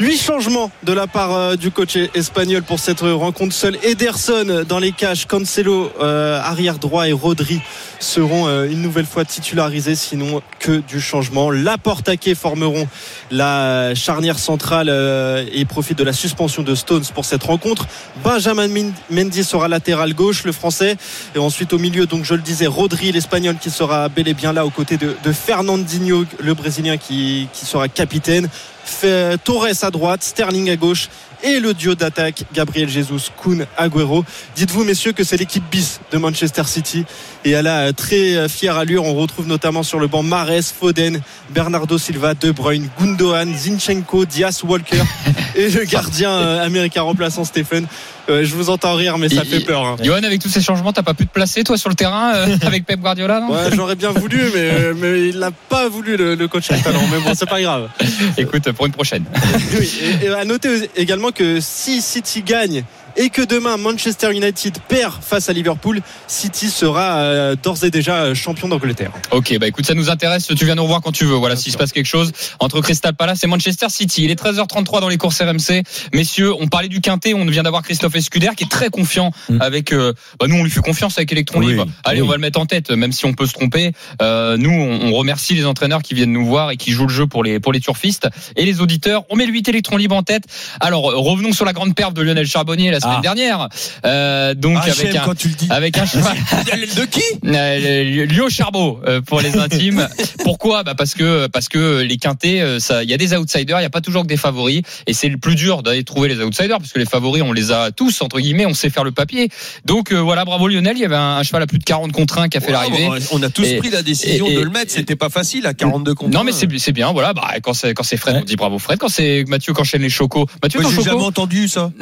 Huit changements de la part euh, du coach espagnol pour cette rencontre. Seul Ederson dans les cages, Cancelo euh, arrière droit et Rodri seront euh, une nouvelle fois titularisés, sinon que du changement. La Portaquet formeront la charnière centrale euh, et profitent de la suspension de Stones pour cette rencontre. Benjamin Min- Mendy sera latéral gauche, le français. Et ensuite au milieu, donc je le disais, Rodri, l'espagnol qui sera bel et bien là aux côtés de, de Fernandinho, le brésilien qui, sera capitaine. Fait- Torres à droite, Sterling à gauche et le duo d'attaque Gabriel Jesus, Kuhn, Agüero. Dites-vous messieurs que c'est l'équipe bis de Manchester City et à la très fière allure, on retrouve notamment sur le banc Mares, Foden, Bernardo Silva, De Bruyne, Gundogan, Zinchenko, Diaz, Walker et le gardien euh, américain remplaçant Stephen. Euh, je vous entends rire mais ça Et- fait peur. hein. Johan, avec tous ces changements, t'as pas pu te placer toi sur le terrain euh, avec Pep Guardiola non? Ouais, j'aurais bien voulu, mais, mais il n'a pas voulu le, le coach talent. Mais bon, c'est pas grave. Écoute, pour une prochaine. Oui, et, et à noter également que si City gagne et que demain Manchester United perd face à Liverpool, City sera euh, d'ores et déjà champion d'Angleterre. Ok, bah écoute, ça nous intéresse. Tu viens nous revoir quand tu veux. Voilà, s'il se passe quelque chose entre Crystal Palace et Manchester City. Il est 13h33 dans les courses RMC. Messieurs, on parlait du quintet. On vient d'avoir Christophe Escuder qui est très confiant Mm. avec. euh, bah nous, on lui fait confiance avec Electron Oui, Libre. Allez, oui. on va le mettre en tête, même si on peut se tromper. Euh, nous, on, on remercie les entraîneurs qui viennent nous voir et qui jouent le jeu pour les pour les turfistes et les auditeurs. On met le 8 Electron Libre en tête. Alors, revenons sur la grande perf de Lionel Charbonnier la semaine Ah. dernière. Euh, donc Ah, avec un tu le dis. avec un cheval. De qui Euh, Lio Charbot euh, pour les intimes. Pourquoi? Bah parce que parce que les quintés, euh, ça, il y a des outsiders, il y a pas toujours que des favoris, et c'est le plus dur d'aller trouver les outsiders parce que les favoris, on les a tous entre guillemets, on sait faire le papier. Donc euh, voilà, bravo Lionel, il y avait un, un cheval à plus de 40 contre 1 qui a fait l'arrivée. On a tous Et- pris la décision et- de le mettre. C'était pas facile à 42 contre. Non mais c'est bien, voilà. Bah, quand c'est quand c'est Fred, on dit bravo Fred. Quand c'est Mathieu qui enchaîne les chocos, Mathieu Moi, j'ai jamais entendu ça.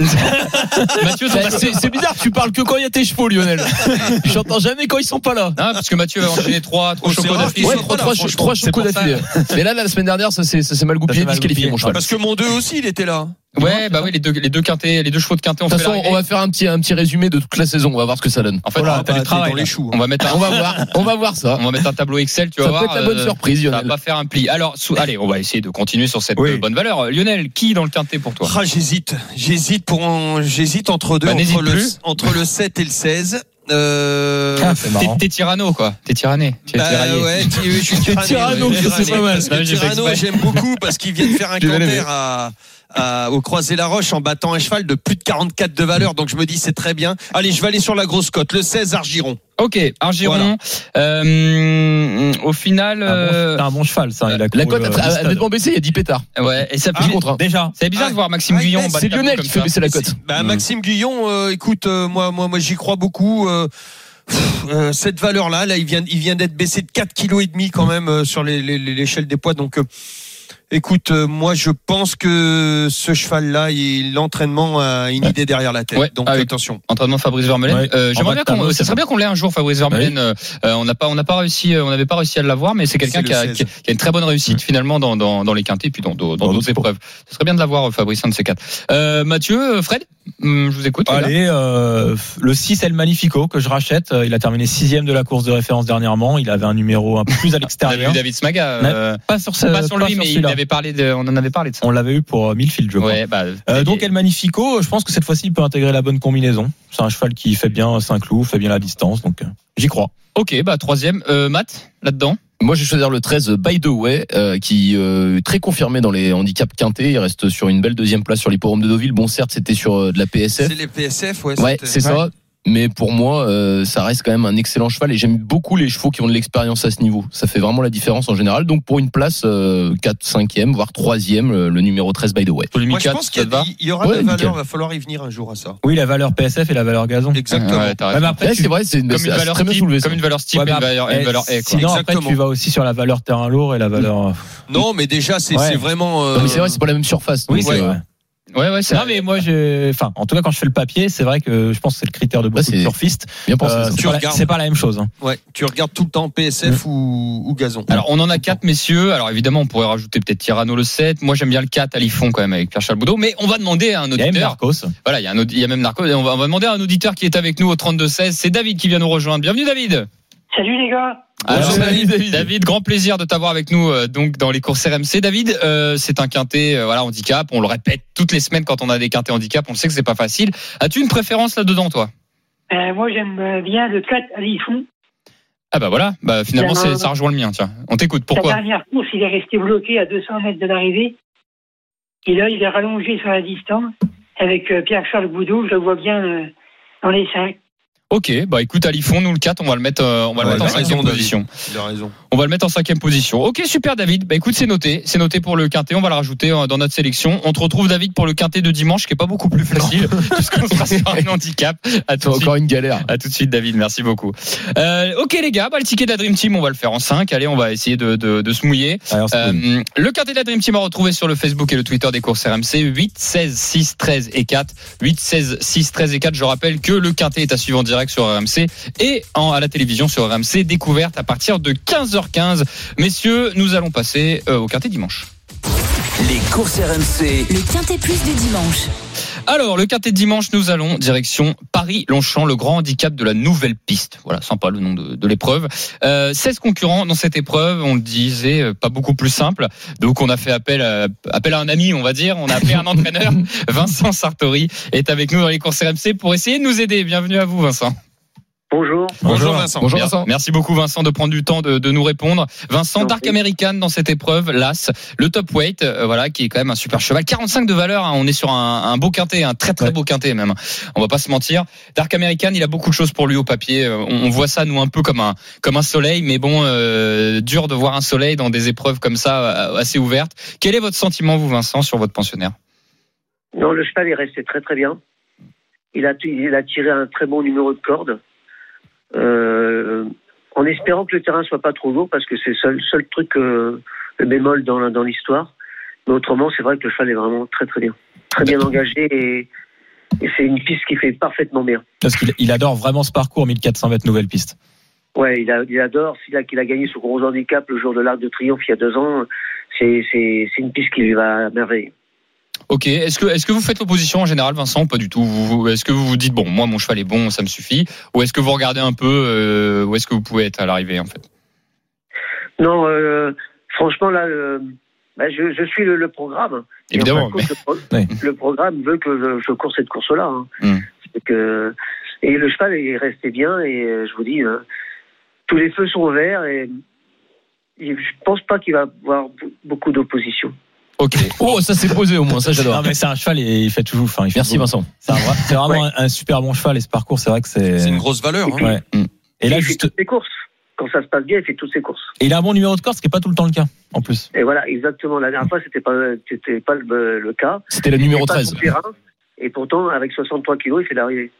Mathieu Bah, c'est bizarre, tu parles que quand il y a tes chevaux, Lionel. J'entends jamais quand ils sont pas là. Non, parce que Mathieu va enchaîner trois trois chocos d'affilée. Ouais, sont trois, pas là, trois, franchement. trois C'est chocos pour ça. d'affilée. Mais là, la semaine dernière, ça s'est mal goupillé, disqualifié, mon cheval. Parce que mon 2 aussi, il était là. Ouais, bah oui, les deux les deux quintés, les deux chevaux de quintés ont De toute façon, on va faire un petit, un petit résumé de toute la saison. On va voir ce que ça donne. En fait, Voilà, on va- t'as du T'es travail, dans les choux. on va mettre un, On va voir, on va voir ça. On va mettre un tableau Excel, tu vas Ça voir. peut être la bonne euh, surprise, Ça va Lionel. pas faire un pli. Alors, sous- allez, on va essayer de continuer sur cette Oui. euh, bonne valeur. Lionel, qui dans le quintet pour toi? Ah, j'hésite. J'hésite pour en- j'hésite entre deux, Bah, n'hésite entre, le, plus. entre le 7 et le 16. Euh, Ah, c'est T'es t'es tyranno, quoi. T'es tyranné. Tu es bah, ouais, je suis Tyranno, c'est pas mal. Tyranno, j'aime beaucoup parce qu'il vient de faire un canter à, à- au Croisé la Roche en battant un cheval de plus de 44 de valeur. Donc je me dis c'est très bien. Allez, je vais aller sur la grosse cote. Le 16 Argiron. Ok, Argiron. Euh, au final, Un bon- euh, C'est un bon cheval, ça. Il a La cote euh, a- nettement baissé, il y a 10 pétards. ouais, et ça Plus contre. Déjà. C'est bizarre Ah, de voir Maxime ah, Guyon. C'est Lionel comme qui fait baisser la cote. Bah, Mm. Maxime Guyon, euh, écoute, euh, moi, moi, moi, j'y crois beaucoup. euh, cette valeur-là, là, il vient, il vient d'être baissé de 4 kg et demi quand même euh, sur l'échelle des poids. Donc, euh, Écoute, euh, moi je pense que ce cheval-là, il- l'entraînement a une idée derrière la tête. Ouais, Donc avec- attention. Entraînement Fabrice Vermeulen. Ouais. Euh, J'aimerais bien qu'on, ça serait bien qu'on l'ait un jour Fabrice Vermeulen. Euh, euh, on n'a pas, on n'a pas réussi, on n'avait pas réussi à l'avoir, mais c'est quelqu'un C'est qui a, le qui, 16. qui a une très bonne réussite finalement dans, dans, dans les quintés, puis dans, dans, dans Dans d'autres épreuves. Ce serait bien de l'avoir, Fabrice, un de ces quatre. Euh, Mathieu, Fred, hum, je vous écoute. Allez, euh, le 6 El Magnifico que je rachète. Il a terminé sixième de la course de référence dernièrement. Il avait un numéro un peu plus à On a vu l'extérieur. David Smaga. euh, Pas sur, ce, pas sur lui, mais il celui-là. Avait parlé de, on en avait parlé de ça. On l'avait eu pour euh, Millfield, je crois. Ouais, bah, Euh, donc El Magnifico, je pense que cette fois-ci il peut intégrer la bonne combinaison. C'est un cheval qui fait bien Saint-Cloud, fait bien la distance, donc euh, j'y crois. ok, bah troisième, euh, Matt, là-dedans? Moi, je vais choisir le 13 By the Way, euh, qui euh, est très confirmé dans les handicaps quintés. Il reste sur une belle deuxième place sur l'hipporome de Deauville. Bon, certes, c'était sur euh, de la PSF. C'est les PSF, ouais. Ouais, c'est ça. Mais pour moi, euh, ça reste quand même un excellent cheval et j'aime beaucoup les chevaux qui ont de l'expérience à ce niveau. Ça fait vraiment la différence en général. Donc pour une place euh, 4, 5e, voire 3e, le, le numéro 13 by the way. Moi, je pense qu'il y, il aura Ouais, de la nickel. valeur. Va falloir y venir un jour à ça. Oui, la valeur PSF et la valeur gazon. Exactement. Ouais, Ouais, après, tu- c'est vrai, c'est une, comme une valeur très bien soulevé. comme une valeur Ouais, et mais une valeur, après, une valeur quoi. Sinon, après, tu vas aussi sur la valeur terrain lourd et la valeur. Non, mais déjà, c'est vraiment. euh, Non, mais c'est vrai, c'est pas la même surface. Oui, c'est euh, vrai. Ouais, ouais, c'est Non, mais moi, j'ai. Enfin, en tout cas, quand je fais le papier, c'est vrai que je pense que c'est le critère de beaucoup c'est- de surfistes. Bien pensé. Euh, c'est Tu pas la- regardes. c'est pas la même chose. hein. Ouais, tu regardes tout le temps PSF ou, ou gazon. Alors, on en a quatre, messieurs. Alors, évidemment, on pourrait rajouter peut-être Tirano le 7. Moi, j'aime bien le 4 à Lifon, quand même, avec Pierre-Charles Boudot. Mais on va demander à un Il y a même auditeur. Narcos. Voilà, il y a, un audi- il y a même Narco. Et On va, on va demander à un auditeur qui est avec nous au 32-16. C'est David qui vient nous rejoindre. Bienvenue, David. Salut les gars. Alors, Bonjour, David, David. David, grand plaisir de t'avoir avec nous euh, donc dans les courses RMC. David, euh, c'est un quintet euh, voilà handicap. On le répète toutes les semaines quand on a des quintets handicap. On le sait que c'est pas facile. As-tu une préférence là-dedans, toi? Euh, moi j'aime bien le 4 à Lifon. Ah bah voilà. Bah finalement, c'est- ça rejoint le mien. Tiens, on t'écoute. Sa Pourquoi dernière course, il est resté bloqué à 200 mètres de l'arrivée. Et là, il est rallongé sur la distance. Avec euh, Pierre-Charles Boudou, je le vois bien euh, dans les 5. Ok, bah écoute, Alifon, nous le 4, on va le mettre, euh, on va le Ouais, mettre en raison, cinquième position. Il a raison. On va le mettre en cinquième position. Ok, super David. Bah écoute, c'est noté, c'est noté pour le quintet. On va le rajouter euh, dans notre sélection. On te retrouve David pour le quintet de dimanche, qui est pas beaucoup plus facile, puisqu'on sera sur un handicap. À tout, de suite. Encore une galère. à tout de suite David, merci beaucoup. Euh, ok les gars, bah, le ticket de la Dream Team, on va le faire en 5. Allez, on va essayer de, de, de se mouiller. Alors. Euh, le quintet de la Dream Team à retrouver sur le Facebook et le Twitter des courses RMC 8, 16, 6, 13 et 4. 8, 16, 6, 13 et 4. Je rappelle que le quintet est à suivre en direct sur RMC et en, à la télévision sur RMC découverte à partir de 15h15. Messieurs, nous allons passer euh, au quintet dimanche. Les courses RMC. Le Quintet Plus du dimanche. Alors, le quintet de dimanche, nous allons direction Paris-Longchamp, le grand handicap de la nouvelle piste. Voilà, sympa le nom de, de l'épreuve. Euh, 16 concurrents dans cette épreuve, on le disait, euh, pas beaucoup plus simple. Donc, on a fait appel à, appel à un ami, on va dire. On a appelé un entraîneur. Vincent Sartori est avec nous dans les courses RMC pour essayer de nous aider. Bienvenue à vous, Vincent. Bonjour. Bonjour Vincent. Bonjour Vincent. Merci beaucoup Vincent de prendre du temps de, de nous répondre. Vincent. Dark American dans cette épreuve, l'As, le top weight, euh, voilà, qui est quand même un super cheval. 45 de valeur, hein, on est sur un, un beau quintet, un très très Ouais. beau quintet même. On va pas se mentir. Dark American, il a beaucoup de choses pour lui au papier. Euh, On, on voit ça nous un peu comme un comme un soleil, mais bon, euh, dur de voir un soleil dans des épreuves comme ça assez ouvertes. Quel est votre sentiment vous Vincent sur votre pensionnaire? Non, le cheval est resté très très bien. Il a, il a tiré un très bon numéro de corde. Euh, en espérant que le terrain soit pas trop lourd, parce que c'est le seul, seul truc, euh, le bémol dans, dans l'histoire. Mais autrement, c'est vrai que le cheval est vraiment très très bien. Très bien engagé et, et c'est une piste qui fait parfaitement bien. Parce qu'il il adore vraiment ce parcours 1400 mètres nouvelle piste. Ouais, il, a, il adore. S'il a, qu'il a gagné ce gros handicap le jour de l'Arc de Triomphe il y a deux ans, c'est une piste qui lui va à merveille. Ok. Est-ce que est-ce que vous faites l'opposition en général, Vincent ou Pas du tout? Vous, vous- est-ce que vous vous dites bon, moi mon cheval est bon, ça me suffit, ou est-ce que vous regardez un peu euh, où est-ce que vous pouvez être à l'arrivée en fait? Non, euh, franchement, là, euh, bah, je, je suis le, le programme. Évidemment, le, pro- Ouais. le programme veut que je, je cours cette course-là. hein. Hmm. Que, et le cheval est resté bien, et je vous dis, euh, tous les feux sont verts, et, je pense pas qu'il va avoir be- beaucoup d'opposition. Ok. Oh, ça s'est posé au moins, ça Non, j'adore. mais c'est un cheval et il fait toujours. Enfin, il fait Merci beau. Vincent. C'est un vrai- c'est vraiment un, un super bon cheval et ce parcours, c'est vrai que c'est. C'est une grosse valeur. hein. Ouais. Mm. Et là, il fait juste, toutes ses courses. Quand ça se passe bien, il fait toutes ses courses. et il a un bon numéro de corde, ce qui est pas tout le temps le cas, en plus. Et voilà, exactement. La dernière fois, c'était pas, c'était pas le, le cas. C'était le numéro Il fait pas 13. son terrain, et pourtant, avec 63 kilos, il fait l'arrivée.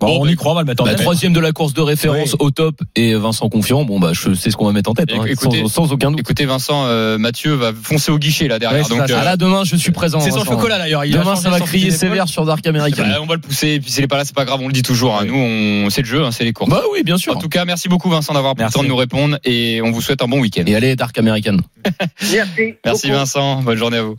Bon, Bon, on y croit, on va le mettre en Bah, troisième de la course de référence Oui. au top et Vincent Confiant. Bon bah je sais ce qu'on va mettre en tête, hein, Écoutez- sans, sans aucun doute. Écoutez, Vincent, euh, Mathieu va foncer au guichet là derrière. Ouais, c'est donc, ça, euh, Ah là demain je suis présent. C'est son chocolat d'ailleurs. Demain ça va crier sévère sur Dark American. bah, on va le pousser. Et puis s'il est pas là, c'est pas grave. On le dit toujours. hein. Nous, on, c'est le jeu, hein, c'est les courses. Bah oui bien sûr. En tout cas, merci beaucoup Vincent d'avoir pris le Merci. temps de nous répondre et on vous souhaite un bon week-end. Et allez Dark American. Merci. Merci beaucoup. Vincent, bonne journée à vous.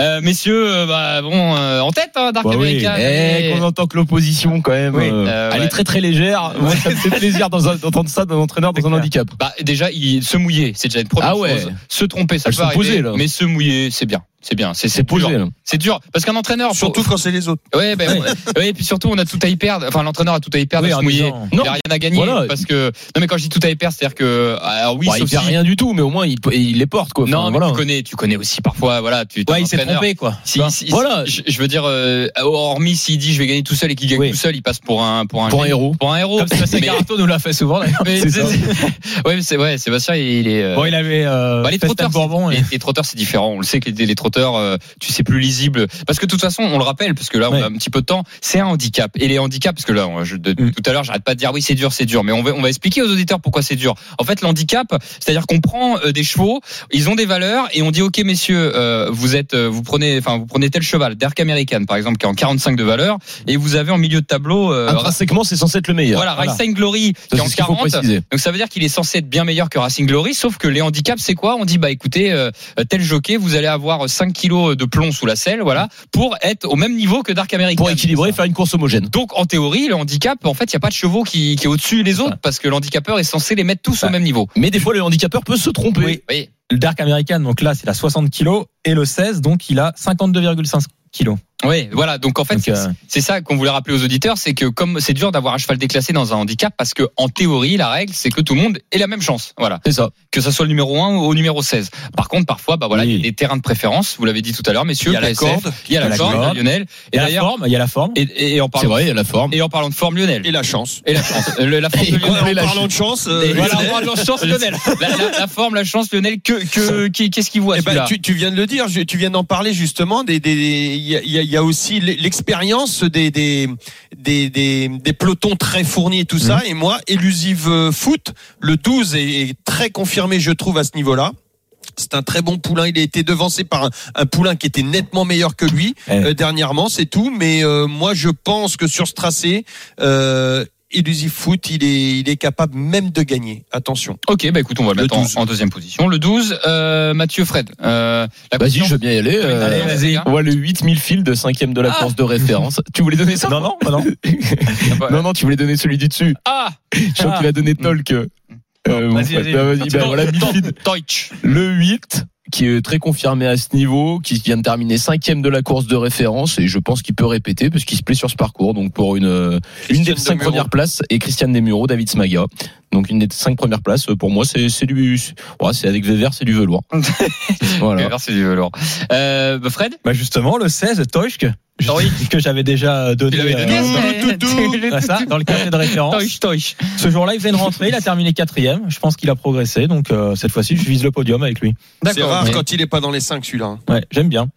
Euh, messieurs, bah, bon, euh, en tête, hein, Dark Bah. American. Eh, Et- qu'on entend que l'opposition quand même. Oui. euh, Euh, elle ouais. est très très légère. Moi ça me fait plaisir d'entendre ça d'un entraîneur dans un clair. handicap. Bah, déjà, il, se mouiller, c'est déjà une première Ah ouais. chose. Se tromper, ça peut arriver, posées, là. mais se mouiller, c'est bien. C'est bien. C'est, dur. C'est dur. Parce qu'un entraîneur, faut- Surtout quand c'est les autres. Ouais, ben, ouais. ouais, et puis surtout, on a tout à y perdre. Enfin, l'entraîneur a tout à y perdre Oui, se mouiller. Il Non. n'y a rien à gagner. Voilà. Parce que, non, mais quand je dis tout à y perdre, c'est-à-dire que, alors oui, Bon, il perd si- rien du tout, mais au moins il, il les porte quoi. Non, mais voilà. tu connais, tu connais aussi parfois, voilà, tu, t'es Ouais, un il s'est trompé quoi. Si, si- Voilà. je, je veux dire, euh, hormis s'il dit je vais gagner tout seul et qu'il gagne Oui. tout seul, il passe pour un, pour un, Pour un héros. Pour un héros. Comme Garato nous l'a fait souvent ouais, mais c'est ouais, Sébastien, il est. euh, Bon, il avait euh, bah, les trotteurs, c'est- et- les, les trotteurs, c'est différent. On le sait que les trotteurs, euh, tu sais plus lisible. Parce que de toute façon, on le rappelle, parce que là, on Ouais. a un petit peu de temps. C'est un handicap. Et les handicaps, parce que là, on- je- de- Mm. tout à l'heure, j'arrête pas de dire oui, c'est dur, c'est dur. Mais on va, on va expliquer aux auditeurs pourquoi c'est dur. En fait, l'handicap, c'est-à-dire qu'on prend euh, des chevaux, ils ont des valeurs, et on dit ok, messieurs, euh, vous êtes, vous prenez, enfin, vous prenez tel cheval, Dark American, par exemple, qui est en 45 de valeur, et vous avez en milieu de tableau. euh, Intrinsèquement c'est censé être le meilleur. voilà, voilà. Racing Glory qui est en ce qu'il faut 40. préciser. Donc ça veut dire qu'il est censé être bien meilleur que Racing Glory, sauf que les handicaps, c'est quoi? On dit bah écoutez, euh, tel jockey, vous allez avoir 5 kilos de plomb sous la selle, voilà, pour être au même niveau que Dark American. Pour équilibrer, faire une course homogène. Donc en théorie, le handicap, en fait, il n'y a pas de chevaux qui, qui est au-dessus des autres, parce que l'handicapeur est censé les mettre tous au même niveau. Mais des fois le handicapeur peut se tromper. Oui. Oui. Le Dark American, donc là, c'est à 60 kilos et le 16, donc il a 52,5 kilos. Oui, voilà. Donc en fait, c'est euh, c'est ça qu'on voulait rappeler aux auditeurs, c'est que comme c'est dur d'avoir un cheval déclassé dans un handicap, parce que en théorie, la règle, c'est que tout le monde ait la même chance. Voilà. C'est ça. que ce soit le numéro 1 ou au numéro 16. Par contre, parfois, bah voilà, Oui. il y a des terrains de préférence. Vous l'avez dit tout à l'heure, messieurs. Il y a la corde. il y a la la corde, corde. Lionel. Il y Et a la forme, il y a la forme. et, et, et en C'est parlant, vrai, il y a la forme. et en parlant de forme, Lionel. Et la chance. Et la chance. Le- la forme Et de Lionel. la En parlant de chance, euh, Et voilà, en parlant de chance, Lionel. La, la- la forme, la chance, Lionel. Que, que, qu'est-ce qu'il voit, Eh ben, tu, tu viens de le dire, tu viens d'en parler justement. Des, des, des- il y, a, il y a- aussi l'expérience des, des, des, des, des pelotons très fournis et tout ça. Mhm. Et moi, Elusive euh, Foot, le 12 est, est très confirmé, je trouve, à ce niveau-là. C'est un très bon poulain. Il a été devancé par un, un poulain qui était nettement meilleur que lui Eh. euh, dernièrement, c'est tout. Mais euh, moi, je pense que sur ce tracé, euh, Elusive Foot, il est, il est capable même de gagner. Attention. Ok, bah écoute, on va le mettre en, 12. en deuxième position. Le 12, euh, Mathieu Fred. Euh, la Vas-y, je veux bien y aller. euh, Allez, vas-y. On voit le 8000 fil de cinquième de la Ah. course de référence. Tu voulais donner ça Non, non, non. Non, non, tu voulais donner celui du dessus. Ah, Je crois Ah. qu'il a donné Tolk. Euh, Vas-y, ouais, vas-y. bah, vas-y, bah, voilà. Deutsch. Le 8, qui est très confirmé à ce niveau, qui vient de terminer cinquième de la course de référence, et je pense qu'il peut répéter, parce qu'il se plaît sur ce parcours, donc pour une, euh, une des cinq premières places, et Christian Demuro, David Smaga. Donc une des cinq premières places, pour moi, c'est c'est du, ouais, c'est avec c'est du velours. voilà. Merci du velours. Euh, bah, Fred? Bah justement, le 16, Toshk. que j'avais déjà donné. Donné euh, Toutou. dans- le carnet de référence. Ce jour-là, il faisait une rentrée, il a terminé quatrième. Je pense qu'il a progressé, donc euh, cette fois-ci, je vise le podium avec lui. C'est rare mais- quand il est pas dans les 5 celui-là. hein. Ouais, j'aime bien.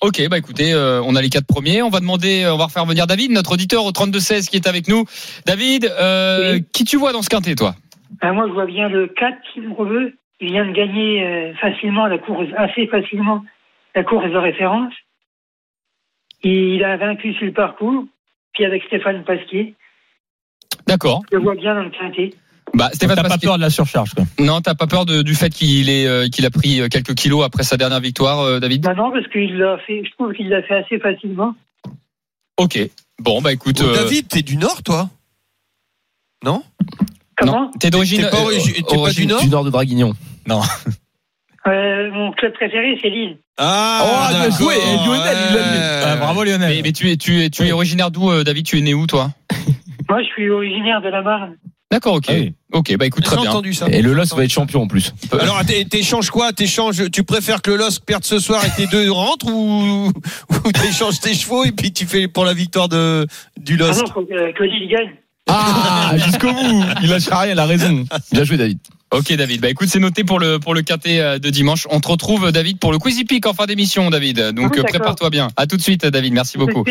Ok, bah écoutez, euh, on a les quatre premiers. On va demander, on va refaire venir David, notre auditeur au 32-16 qui est avec nous. David, euh, Oui. qui tu vois dans ce quintet, toi? Ben, moi, je vois bien le 4, Timbreveux. Il vient de gagner euh, facilement la course, assez facilement, la course de référence. Il a vaincu sur le parcours, puis avec Stéphane Pasquier. D'accord. Je le vois bien dans le quintet. Bah, Donc, Stéphane T'as pas peur de la surcharge, quoi. Non, t'as pas peur de- du fait qu'il est euh, qu'il a pris euh, quelques kilos après sa dernière victoire, euh, David? Ben non, parce qu'il l'a fait, je trouve qu'il l'a fait assez facilement. Ok. Bon, bah écoute. Oh, euh, David, t'es du Nord, toi? Non? Comment? Non, t'es d'origine. T'es pas, origi- t'es pas origine- du Nord? Du nord de Draguignan. euh, Mon club préféré, c'est Lille. Ah, Oh, bien joué, Lionel, il l'a mis. ouais. Ah, bravo Lionel. Mais, mais tu es tu es tu es originaire d'où, euh, David? Tu es né où, toi? Moi, je suis originaire de la Marne. D'accord, ok. Ah oui. Ok, bah écoute, très bien. entendu ça. Et le LOS va être champion en plus. Alors, t'é- t'échanges quoi? T'échanges, tu préfères que le LOSC perde ce soir et tes deux rentrent ou, ou t'échanges tes chevaux et puis tu fais pour la victoire de, du Ah LOSC non, faut que, que Lille gagne. Ah, jusqu'au bout. Il lâchera rien, il a raison. Bien joué, David. Ok David, bah écoute c'est noté pour le pour le quintet euh, de dimanche. On te retrouve David pour le Quizy Peak en fin d'émission David. Donc Oui, euh, prépare-toi bien. À tout de suite David, merci beaucoup.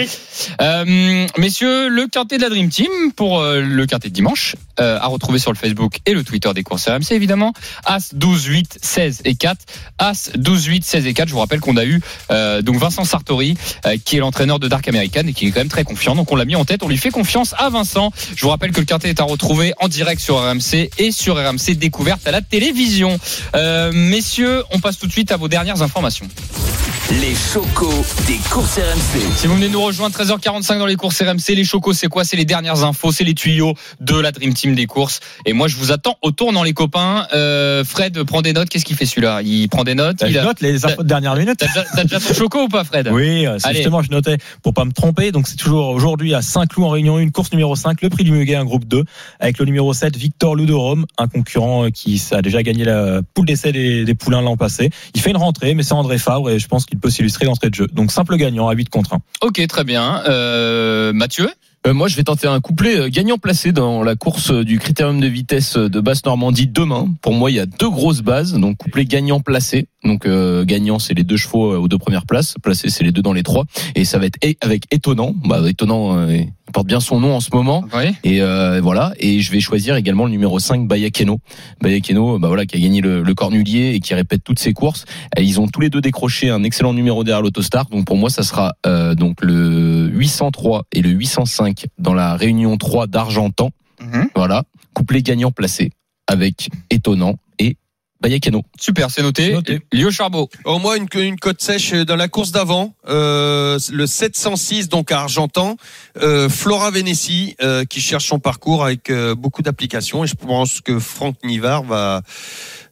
Euh, messieurs, le quintet de la Dream Team pour euh, le quintet de dimanche euh, à retrouver sur le Facebook et le Twitter des courses RMC évidemment. As 12 8 16 et 4. As 12 8 16 et 4. Je vous rappelle qu'on a eu donc Vincent Sartori qui est l'entraîneur de Dark American et qui est quand même très confiant. Donc on l'a mis en tête, on lui fait confiance à Vincent. Je vous rappelle que le quintet est à retrouver en direct sur RMC et sur RMC découverte à la télévision. Euh, messieurs, on passe tout de suite à vos dernières informations. Les chocos des courses RMC. Si vous venez nous rejoindre 13h45 dans les courses RMC, les chocos, c'est quoi? C'est les dernières infos, c'est les tuyaux de la Dream Team des courses. Et moi, je vous attends au tournant, les copains. Euh, Fred prend des notes. Qu'est-ce qu'il fait celui-là? Il prend des notes? Il a- note les infos de dernière minute? T'as déjà, ton choco ou pas, Fred? Oui, euh, justement, je notais pour pas me tromper. Donc, c'est toujours aujourd'hui à Saint-Cloud en Réunion 1, course numéro 5, le prix du Muguet, un groupe 2, avec le numéro 7, Victor Ludorum, un concurrent euh, qui a déjà gagné la poule d'essai des, des poulains l'an passé. Il fait une rentrée, mais c'est André Fabre et je pense qu'il peut s'illustrer d'entrée de jeu. Donc, simple gagnant à 8 contre 1. Ok, très bien. Euh, Mathieu? Euh, moi, je vais tenter un couplet euh, gagnant placé dans la course du critérium de vitesse de Basse-Normandie demain. Pour moi, il y a deux grosses bases. Donc, couplet gagnant placé. Donc, euh, gagnant, c'est les deux chevaux euh, aux deux premières places. Placé, c'est les deux dans les trois. Et ça va être avec étonnant. Bah, étonnant, euh, il porte bien son nom en ce moment. Oui. Et euh, voilà. Et je vais choisir également le numéro 5, Bayakeno. Bayakeno, bah voilà, qui a gagné le, le Cornulier et qui répète toutes ses courses. Et ils ont tous les deux décroché un excellent numéro derrière l'Autostar. Donc pour moi, ça sera euh, donc le 803 et le 805 dans la réunion 3 d'Argentan. Mhm. Voilà. Couplet gagnant placé avec étonnant Bayakeno. Super, c'est noté. C'est noté. Léo Charbot. Au moins une, une cote sèche dans la course d'avant, euh, le 706 donc à Argentan, euh, Flora Vénétie euh, qui cherche son parcours avec euh, beaucoup d'applications et je pense que Franck Nivard va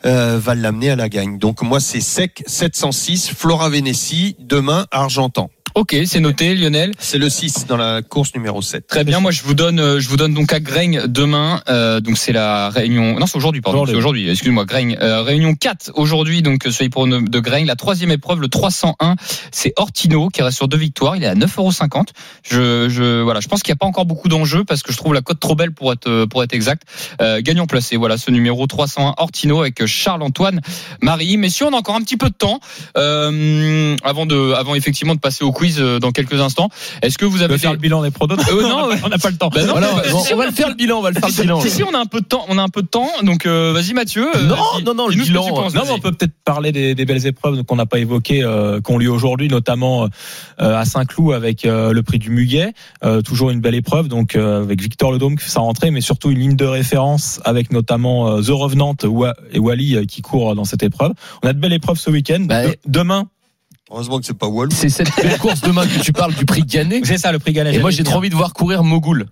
euh, va l'amener à la gagne. Donc moi c'est sec 706 Flora Vénétie demain à Argentan. Ok, c'est noté, Lionel. C'est le 6 dans la course numéro 7. Très bien. Moi, je vous donne, euh, je vous donne donc à Graigne demain. Euh, donc c'est la réunion. Non, c'est aujourd'hui. Pardon, Aujourd'hui. c'est aujourd'hui. Excuse-moi, Graigne. Euh, réunion 4 aujourd'hui. Donc sur l'hippodrome de Graigne, la troisième épreuve, le 301, c'est Ortino qui reste sur deux victoires. Il est à 9,50€. Je, je, voilà, je pense qu'il n'y a pas encore beaucoup d'enjeux parce que je trouve la cote trop belle pour être, euh, pour être exact. Euh, gagnant placé. Voilà, ce numéro 301 Ortino avec Charles-Antoine Marie. Messieurs, on a encore un petit peu de temps euh, avant de, avant effectivement de passer au quiz euh, dans quelques instants. Est-ce que vous avez De faire le bilan des pronos. Euh, non, on n'a pas le temps. Bah non, Voilà, mais- on, si, on va le faire le bilan, on va le faire le bilan. si, si, on a un peu de temps, on a un peu de temps, donc euh, vas-y Mathieu. euh, Non, dis- non, non, le bilan, penses, Non, on peut peut-être parler des, des belles épreuves qu'on n'a pas évoquées, euh, qui ont lieu aujourd'hui, notamment euh, à Saint-Cloud avec euh, le prix du Muguet. Euh, toujours une belle épreuve, donc euh, avec Victor Ledôme qui fait sa rentrée, mais surtout une ligne de référence avec notamment The Revenant et Wally qui courent dans cette épreuve. On a de belles épreuves ce week-end. Bah, De- demain, Heureusement que c'est pas Wallou. C'est cette belle course demain que tu parles du prix Gannet. c'est ça le prix Galet. Et moi, j'ai trop envie de voir courir Mogul.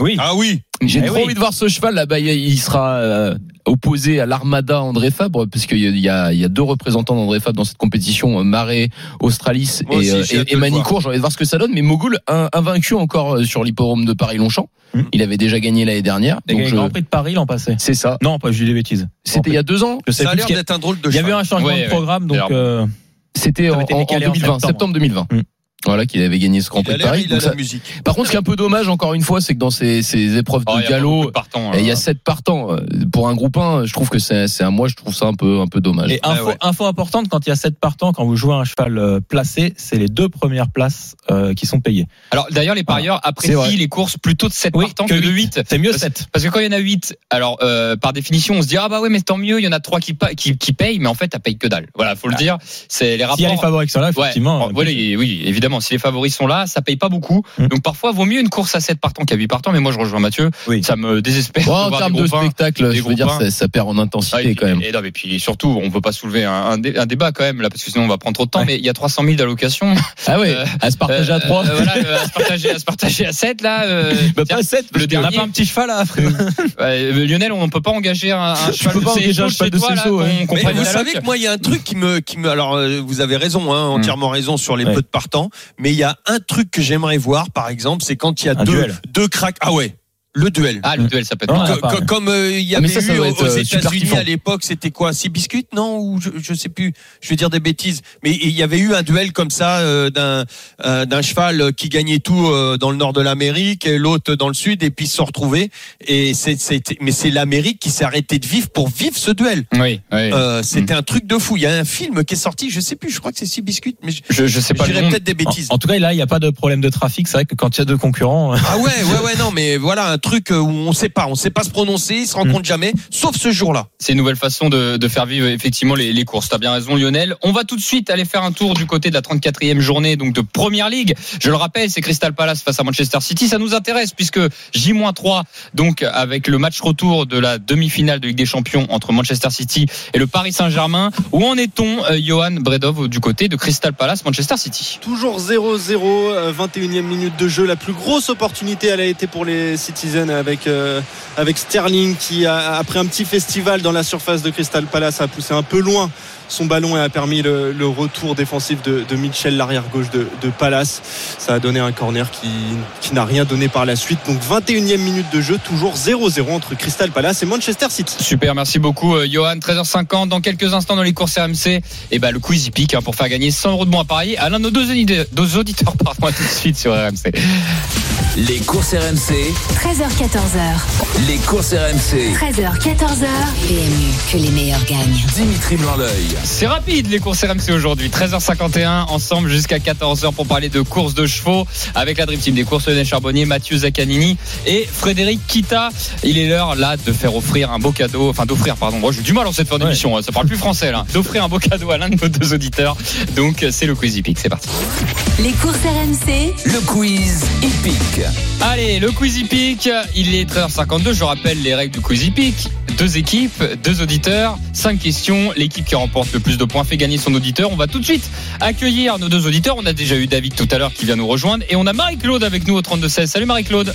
Oui. Ah oui. J'ai Eh trop oui. envie de voir ce cheval là-bas. Il il sera euh, opposé à l'Armada André Fabre, parce qu'il y a, y, deux représentants d'André Fabre dans cette compétition, euh, Marais, Australis Moi et, aussi, euh, et, et Manicourt. J'ai envie de voir ce que ça donne. Mais Mogul, un- invaincu encore sur l'hippodrome de Paris-Longchamp. Hmm. Il avait déjà gagné l'année dernière. Il a je- Grand Prix de Paris l'an passé. C'est ça. Non, pas je dis des bêtises. C'était il y a deux ans. Je sais Ça a l'air d'être un drôle de Il y avait cheval. un changement Ouais, de ouais. programme, donc euh, C'était en, en- en décalé en 2020, septembre. septembre 2020. Hmm. Voilà, qu'il avait gagné ce Grand Il Prix de Paris. il a Donc la ça- musique. Par contre, ce qui est un peu dommage, encore une fois, c'est que dans ces, ces épreuves Oh, de il galop, de partants, Et il y hein. a sept partants. Euh, Pour un groupe 1, je trouve que c'est, c'est un, moi, je trouve ça un peu, un peu dommage. Et info, ouais. info importante, quand il y a 7 partants, quand vous jouez un cheval euh, placé, c'est les deux premières places euh, qui sont payées. Alors d'ailleurs, les parieurs apprécient les courses plutôt de 7 partants que, de 8. C'est mieux Parce- 7. Parce que quand il y en a 8, alors euh, par définition, on se dit ah bah ouais mais tant mieux, il y en a 3 qui, pa- qui, qui payent, mais en fait, elle paye que dalle. Voilà, faut le dire. C'est les rapports. S'il y a les favoris qui sont là, effectivement. Ouais, euh, oui, évidemment, si les favoris sont là, ça paye pas beaucoup. Mm. Donc parfois, vaut mieux une course à 7 partants qu'à 8 partants. Mais moi, je rejoins Mathieu. Oui. Ça me désespère. De en termes de spectacle, je veux dire, ça, ça perd en Ah, intensité et, quand même. et, non, mais puis surtout, on peut pas soulever un, un dé- un débat quand même là, parce que sinon on va prendre trop de temps. Ouais. Mais il y a 300 000 d'allocations. Ah ouais, Euh, à se partager à Euh, 3. euh, voilà, euh, à se partager, à se partager à 7 là. euh, Bah, tiens, pas 7, le On n'a dernier. pas un petit cheval à Ouais, euh, Lionel, on peut pas engager un, un cheval peux de pas engager un cheval là, Mais prenne vous savez que moi, il y a un truc qui me, qui me, alors vous avez raison, hein, entièrement raison sur les Ouais. peu de partants, mais il y a un truc que j'aimerais voir, par exemple, c'est quand il y a Un deux, duel. deux cracks. Ah ouais. Le duel. Ah, le duel, ça peut être pas, ouais. comme euh, il y Ah, avait ça, ça eu aux euh, États-Unis à l'époque, c'était quoi Six biscuits Non? Ou je, je sais plus. Je vais dire des bêtises. Mais il y avait eu un duel comme ça euh, d'un euh, d'un cheval qui gagnait tout euh, dans le nord de l'Amérique et l'autre dans le sud et puis ils se sont retrouvés. Et c'est c'est- mais c'est l'Amérique qui s'est arrêtée de vivre pour vivre ce duel. Oui, oui. Euh, C'était un truc de fou. Il y a un film qui est sorti. Je sais plus. Je crois que c'est Six biscuits. Mais je, Je, je sais pas je le dirais nom. peut-être des bêtises. En, en tout cas, là, il n'y a pas de problème de trafic. C'est vrai que quand il y a deux concurrents, Ah ouais, ouais, ouais, non, mais voilà un truc où on sait pas, on sait pas se prononcer, ils se rencontrent jamais, sauf ce jour-là. C'est une nouvelle façon de, de faire vivre effectivement les, les courses. T'as bien raison, Lionel. On va tout de suite aller faire un tour du côté de la 34e journée donc de Première Ligue. Je le rappelle, c'est Crystal Palace face à Manchester City. Ça nous intéresse puisque J-3 donc avec le match retour de la demi-finale de Ligue des Champions entre Manchester City et le Paris Saint-Germain. Où en est-on, euh, Johan Bredov, du côté de Crystal Palace, Manchester City? Toujours 0-0, euh, 21e minute de jeu. La plus grosse opportunité, elle a été pour les Citizens avec, euh, avec Sterling qui, après un petit festival dans la surface de Crystal Palace, a poussé un peu loin son ballon et a permis le, le retour défensif de, de Mitchell, l'arrière gauche de, de Palace. Ça a donné un corner qui, qui n'a rien donné par la suite. Donc 21e minute de jeu, toujours 0-0 entre Crystal Palace et Manchester City. Super, merci beaucoup euh, Johan. 13h50 dans quelques instants dans les courses RMC. Et ben le quiz hippique hein, pour faire gagner 100 euros de bons à parier à l'un de nos deux, auditeurs- deux auditeurs. Pardon, à tout de suite sur RMC. Les courses RMC, 13h14h. les courses RMC. 13h, 14h. PMU, que les meilleurs gagnent. Dimitri Blanc-L'œil. C'est rapide les courses RMC aujourd'hui. 13h51 ensemble jusqu'à 14h pour parler de courses de chevaux avec la Dream Team des courses Lionel Charbonnier, Mathieu Zaccanini et Frédéric Kita. Il est l'heure là de faire offrir un beau cadeau, enfin d'offrir pardon. Moi j'ai du mal en cette fin d'émission, hein. ça parle plus français là. D'offrir un beau cadeau à l'un de nos deux auditeurs. Donc c'est le quiz hippique, c'est parti. Les courses RMC, Le quiz hippique. Allez, le quiz hippique, il est 13h52, je rappelle les règles du quiz hippique. Deux équipes, deux auditeurs, cinq questions. L'équipe qui remporte le plus de points fait gagner son auditeur. On va tout de suite accueillir nos deux auditeurs. On a déjà eu David tout à l'heure qui vient nous rejoindre et on a Marie-Claude avec nous au 32-16. Salut Marie-Claude.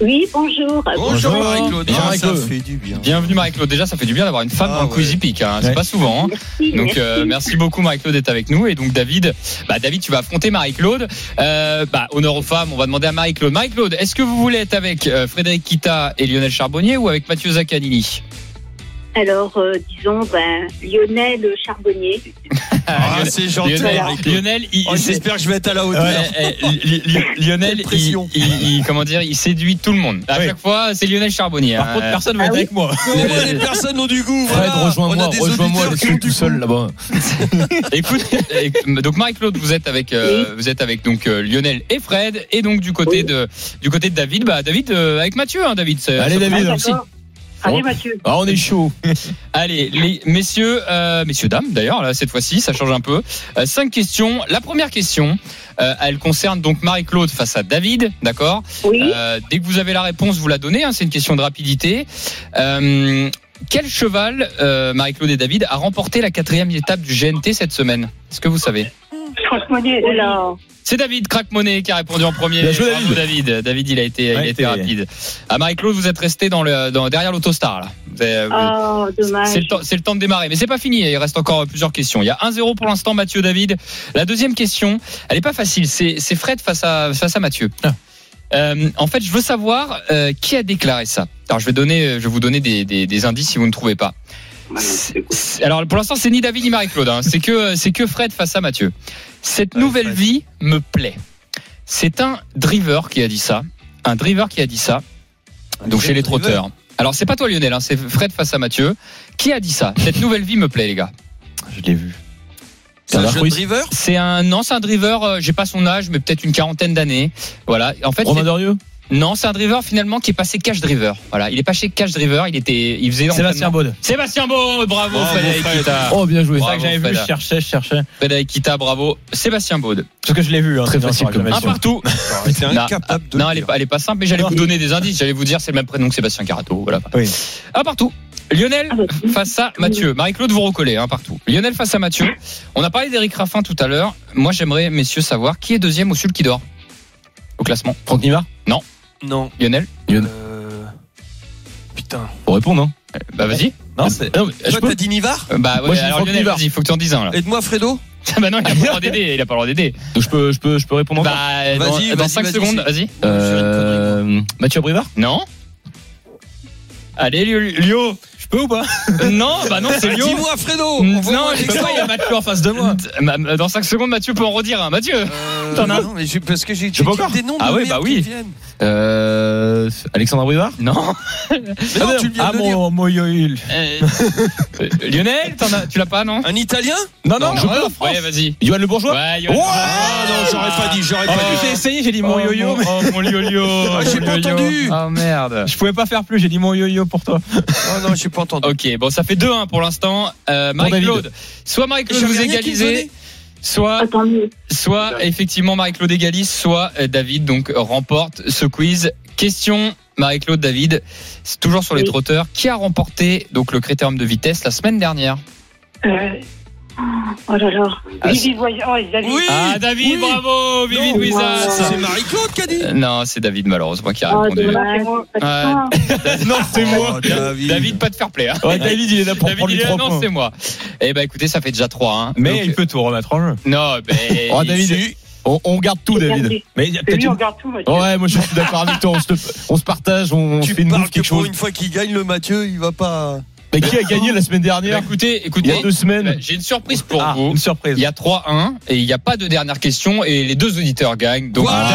Oui, bonjour. Bonjour, Marie-Claude. Bonjour, Ah, Marie-Claude. ça fait du bien. Bienvenue Marie-Claude. Déjà, ça fait du bien d'avoir une femme Ah dans le hippique. hein. C'est Ouais. pas souvent. hein. Merci, Donc merci. euh, merci beaucoup Marie-Claude d'être avec nous et donc David, bah David tu vas affronter Marie-Claude. Euh, bah honneur aux femmes, on va demander à Marie-Claude. Marie-Claude, est-ce que vous voulez être avec euh, Frédéric Kita et Lionel Charbonnier ou avec Mathieu Zaccanini? Alors, euh, disons, ben, Lionel Charbonnier. Ah, Lionel- c'est gentil. Lionel, Marie-Claude. Lionel, il, Oh, J'espère que je vais être à la hauteur. Ouais, eh, Li- Li- Lionel, il, pression. il- il- comment dire, il séduit tout le monde. À Oui. chaque fois, c'est Lionel Charbonnier. par hein. contre, personne ne va Ah être oui. avec moi. Ouais, les personnes ont du goût. Fred, voilà. Rejoins-moi, rejoins-moi, du tout seul là-bas. Écoute, donc Marie-Claude, vous êtes avec, euh, vous êtes avec donc euh, Lionel et Fred, et donc du côté Oui. de, du côté de David, bah David euh, avec Mathieu, hein, David. Allez, David. aussi. Allez, Mathieu. Ah, on est chaud. Allez, les messieurs, euh, messieurs dames d'ailleurs, là cette fois-ci, ça change un peu. Euh, cinq questions. La première question, euh, elle concerne donc Marie-Claude face à David, d'accord Oui. Dès que vous avez la réponse, vous la donnez. hein, c'est une question de rapidité. Quel cheval, Marie-Claude et David, a remporté la quatrième étape du GNT cette semaine? Est-ce que vous savez? Franchement, là. C'est David Crackmonet qui a répondu en premier. Bien joué, Bravo, David. David, il a été, il a été rapide. À Marie-Claude, vous êtes resté dans le, dans, derrière l'autostar là. Vous avez- vous- Oh, dommage. c'est le, temps, c'est le temps de démarrer, mais c'est pas fini. Il reste encore plusieurs questions. Il y a 1-0 pour l'instant, Mathieu David. La deuxième question, elle est pas facile. C'est, c'est Fred face à, face à Mathieu. Ah. Euh, en fait, je veux savoir euh, qui a déclaré ça. Alors, je vais donner, je vais vous donner des, des, des indices si vous ne trouvez pas. Alors, pour l'instant, c'est ni David ni Marie-Claude. hein. C'est que, c'est que Fred face à Mathieu. Cette Ouais, nouvelle Fred. vie me plaît. C'est un driver qui a dit ça. Un driver qui a dit ça. Donc chez les driver. trotteurs. Alors c'est pas toi Lionel, hein, c'est Fred face à Mathieu. Qui a dit ça? Cette nouvelle vie me plaît les gars. Je l'ai vu. C'est un Bernard jeu de Ruiz? driver? C'est un non, c'est un driver. euh, J'ai pas son âge, mais peut-être une quarantaine d'années. Voilà. En fait, Romain Dorieux? Non, c'est un driver finalement qui est passé cash driver. Voilà, il est passé cash driver. Il était, il faisait Sébastien. Baud. Sébastien Baud, bravo, Fred. Kita. Oh, bien joué. C'est ça que j'avais vu, Fred. je cherchais, je cherchais. Frédéric Kita, bravo. Sébastien Baud. Parce que je l'ai vu. hein, Très facile comme Un su. partout. C'est Non, incapable de Non, le elle est pas, elle est pas simple, mais j'allais vous donner des indices. J'allais vous dire c'est le même prénom que Sébastien Carato. Voilà. Oui. Un partout. Lionel Ah bah, face à Mathieu. Marie-Claude, vous recollez un partout. Lionel face à Mathieu. On a parlé d'Éric Raffin tout à l'heure. Moi, j'aimerais, messieurs, savoir qui est deuxième au Sulky d'or au classement. Franck Nivard Non. Lionel Euh, Putain. Pour répondre, hein. Bah vas-y. Non, c'est. Je Toi, peux- t'as dit Nivard Euh, Bah ouais, Moi, je alors Lionel, Nivard. vas-y, il faut que tu en dises un là. Aide-moi, Fredo. bah non, il a pas le droit d'aider. Il a pas le droit d'aider. Donc, je peux, je peux, je peux répondre Bah Vas-y, dans vas-y, 5 vas-y, secondes, vas-y. Euh, Mathieu Brivard Non Allez, Lio. Lio. Je peux ou pas Non, bah non, c'est Lio. Dis-moi, Fredo. Non, je Je peux pas, il y a Mathieu en face de moi. Dans 5 secondes, Mathieu peut en redire un. Mathieu Euh, T'en as non, mais j'ai- parce que j'ai des noms de Ah ouais, merde bah qui oui. Euh, Alexandre Brivard Non. Mais non, tu viens Ah de mon, mon yo- yo- Euh, euh, Lionel, t'en as- tu l'as pas, non Un Italien Non, non, Non, je non. peux. Ouais, vas-y. Johan Le Bourgeois Ouais, Yoann. Ah non, j'aurais pas dit, j'aurais Oh, pas dit. j'ai essayé, j'ai dit mon Oh, yo-yo. Oh, mon yo-yo. Ah, j'ai pas entendu. Oh, merde. Je pouvais pas faire plus, j'ai dit mon yo-yo pour toi. Ah non, j'ai pas entendu. Ok, bon, ça fait 2-1 pour l'instant. Euh, Marie-Claude. Soit Marie-Claude vous égalisez. Soit, Ah, soit effectivement Marie-Claude égalise, soit euh, David donc remporte ce quiz. Question Marie-Claude David, c'est toujours sur les Oui. trotteurs. Qui a remporté donc le critérium de vitesse la semaine dernière? Euh, Oh là là. Ah, Vivi Voyant, oh, David. Oui. Ah David, oui. bravo, Vivi. C'est Marie-Claude qui a dit. Euh, Non, c'est David malheureusement qui a Oh, répondu. non, c'est moi. Oh, David. David, pas de fair play. Hein. Ouais, David, il est là pour David, prendre il les trois non, c'est moi. Eh ben, écoutez, ça fait déjà 3 hein. Mais Donc, il peut tout remettre en jeu. Non, ben. Oh, David, on, on garde tout, David. perdu. Mais il y a lui, on une- garde tout, Mathieu. Ouais, moi je suis d'accord avec toi. On se, on se partage, on, Tu fait une bouffe, que quelque pour chose. une fois qu'il gagne le Mathieu, il va pas. Mais qui a gagné la semaine dernière écoutez, Il y écoutez. a deux semaines. ben, J'ai une surprise pour Ah, vous. une surprise. Il y a 3-1 et il n'y a pas de dernière question et les deux auditeurs gagnent. Donc Voilà.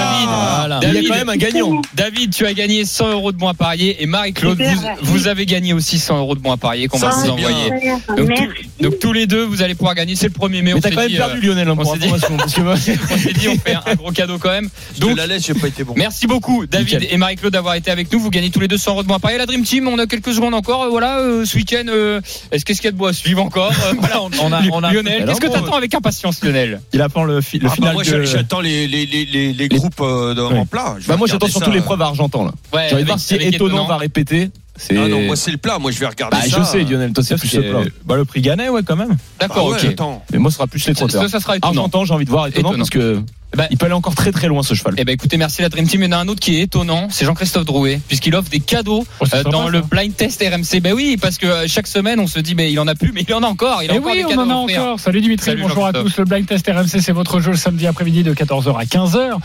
Voilà. David, Il y a quand même un gagnant. David, tu as gagné 100 euros de bons à parier et Marie-Claude, vous, avez gagné aussi 100 euros de bons à parier qu'on va vous envoyer. Donc, Merci. tout- donc tous les deux, vous allez pouvoir gagner. C'est le premier mai. Mais on t'as s'est quand même dit, perdu euh, Lionel hein, on s'est dit- on s'est dit, on fait un, gros cadeau quand même. Je Donc, la laisse, j'ai pas été bon. Merci beaucoup David Nickel. et Marie-Claude d'avoir été avec nous. Vous gagnez tous les deux 100 euros de bons à parier. La Dream Team, on a quelques secondes encore. Euh, Voilà, euh, ce week-end, euh, est-ce qu'est-ce qu'il y a de beau à suivre encore Voilà, on, on a, on a, Lionel, qu'est-ce que bon, t'attends avec impatience, Lionel il attend le, fi- le Ah, bah, final moi, de... j'attends les, les, les, les, les groupes euh, de- Oui. en plat. Bah moi j'attends surtout l'épreuve à Argentan là. Ouais, J'ai envie de voir si étonnant va répéter. Ah non, moi c'est le plat. Moi je vais regarder Bah, ça. je sais Lionel, toi c'est plus le plat. bah, le prix Gannet, ouais, quand même. D'accord, ouais, ok. attends. Mais moi ce sera plus les trotteurs. Ça, ça sera étonnant. Argentan, j'ai envie de voir étonnant, Étonnant. parce que Bah, il peut aller encore très très loin ce cheval. Eh ben écoutez, merci la Dream Team. Il y en a un autre qui est étonnant, c'est Jean-Christophe Drouet, puisqu'il offre des cadeaux Oh, euh, sympa, dans ça. le blind test RMC. Ben oui, parce que euh, chaque semaine on se dit, ben il en a plus, mais il en a encore. Il a Et encore oui, des on en a encore. Salut Dimitri, Salut bonjour à tous. Le Blind Test RMC, c'est votre jeu le samedi après-midi de 14h à 15h.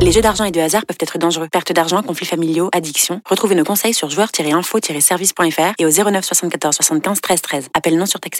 Les jeux d'argent et de hasard peuvent être dangereux. Perte d'argent, conflits familiaux, addiction. Retrouvez nos conseils sur joueurs-info-service.fr et au 09 74 75 13 13. Appel non surtaxé.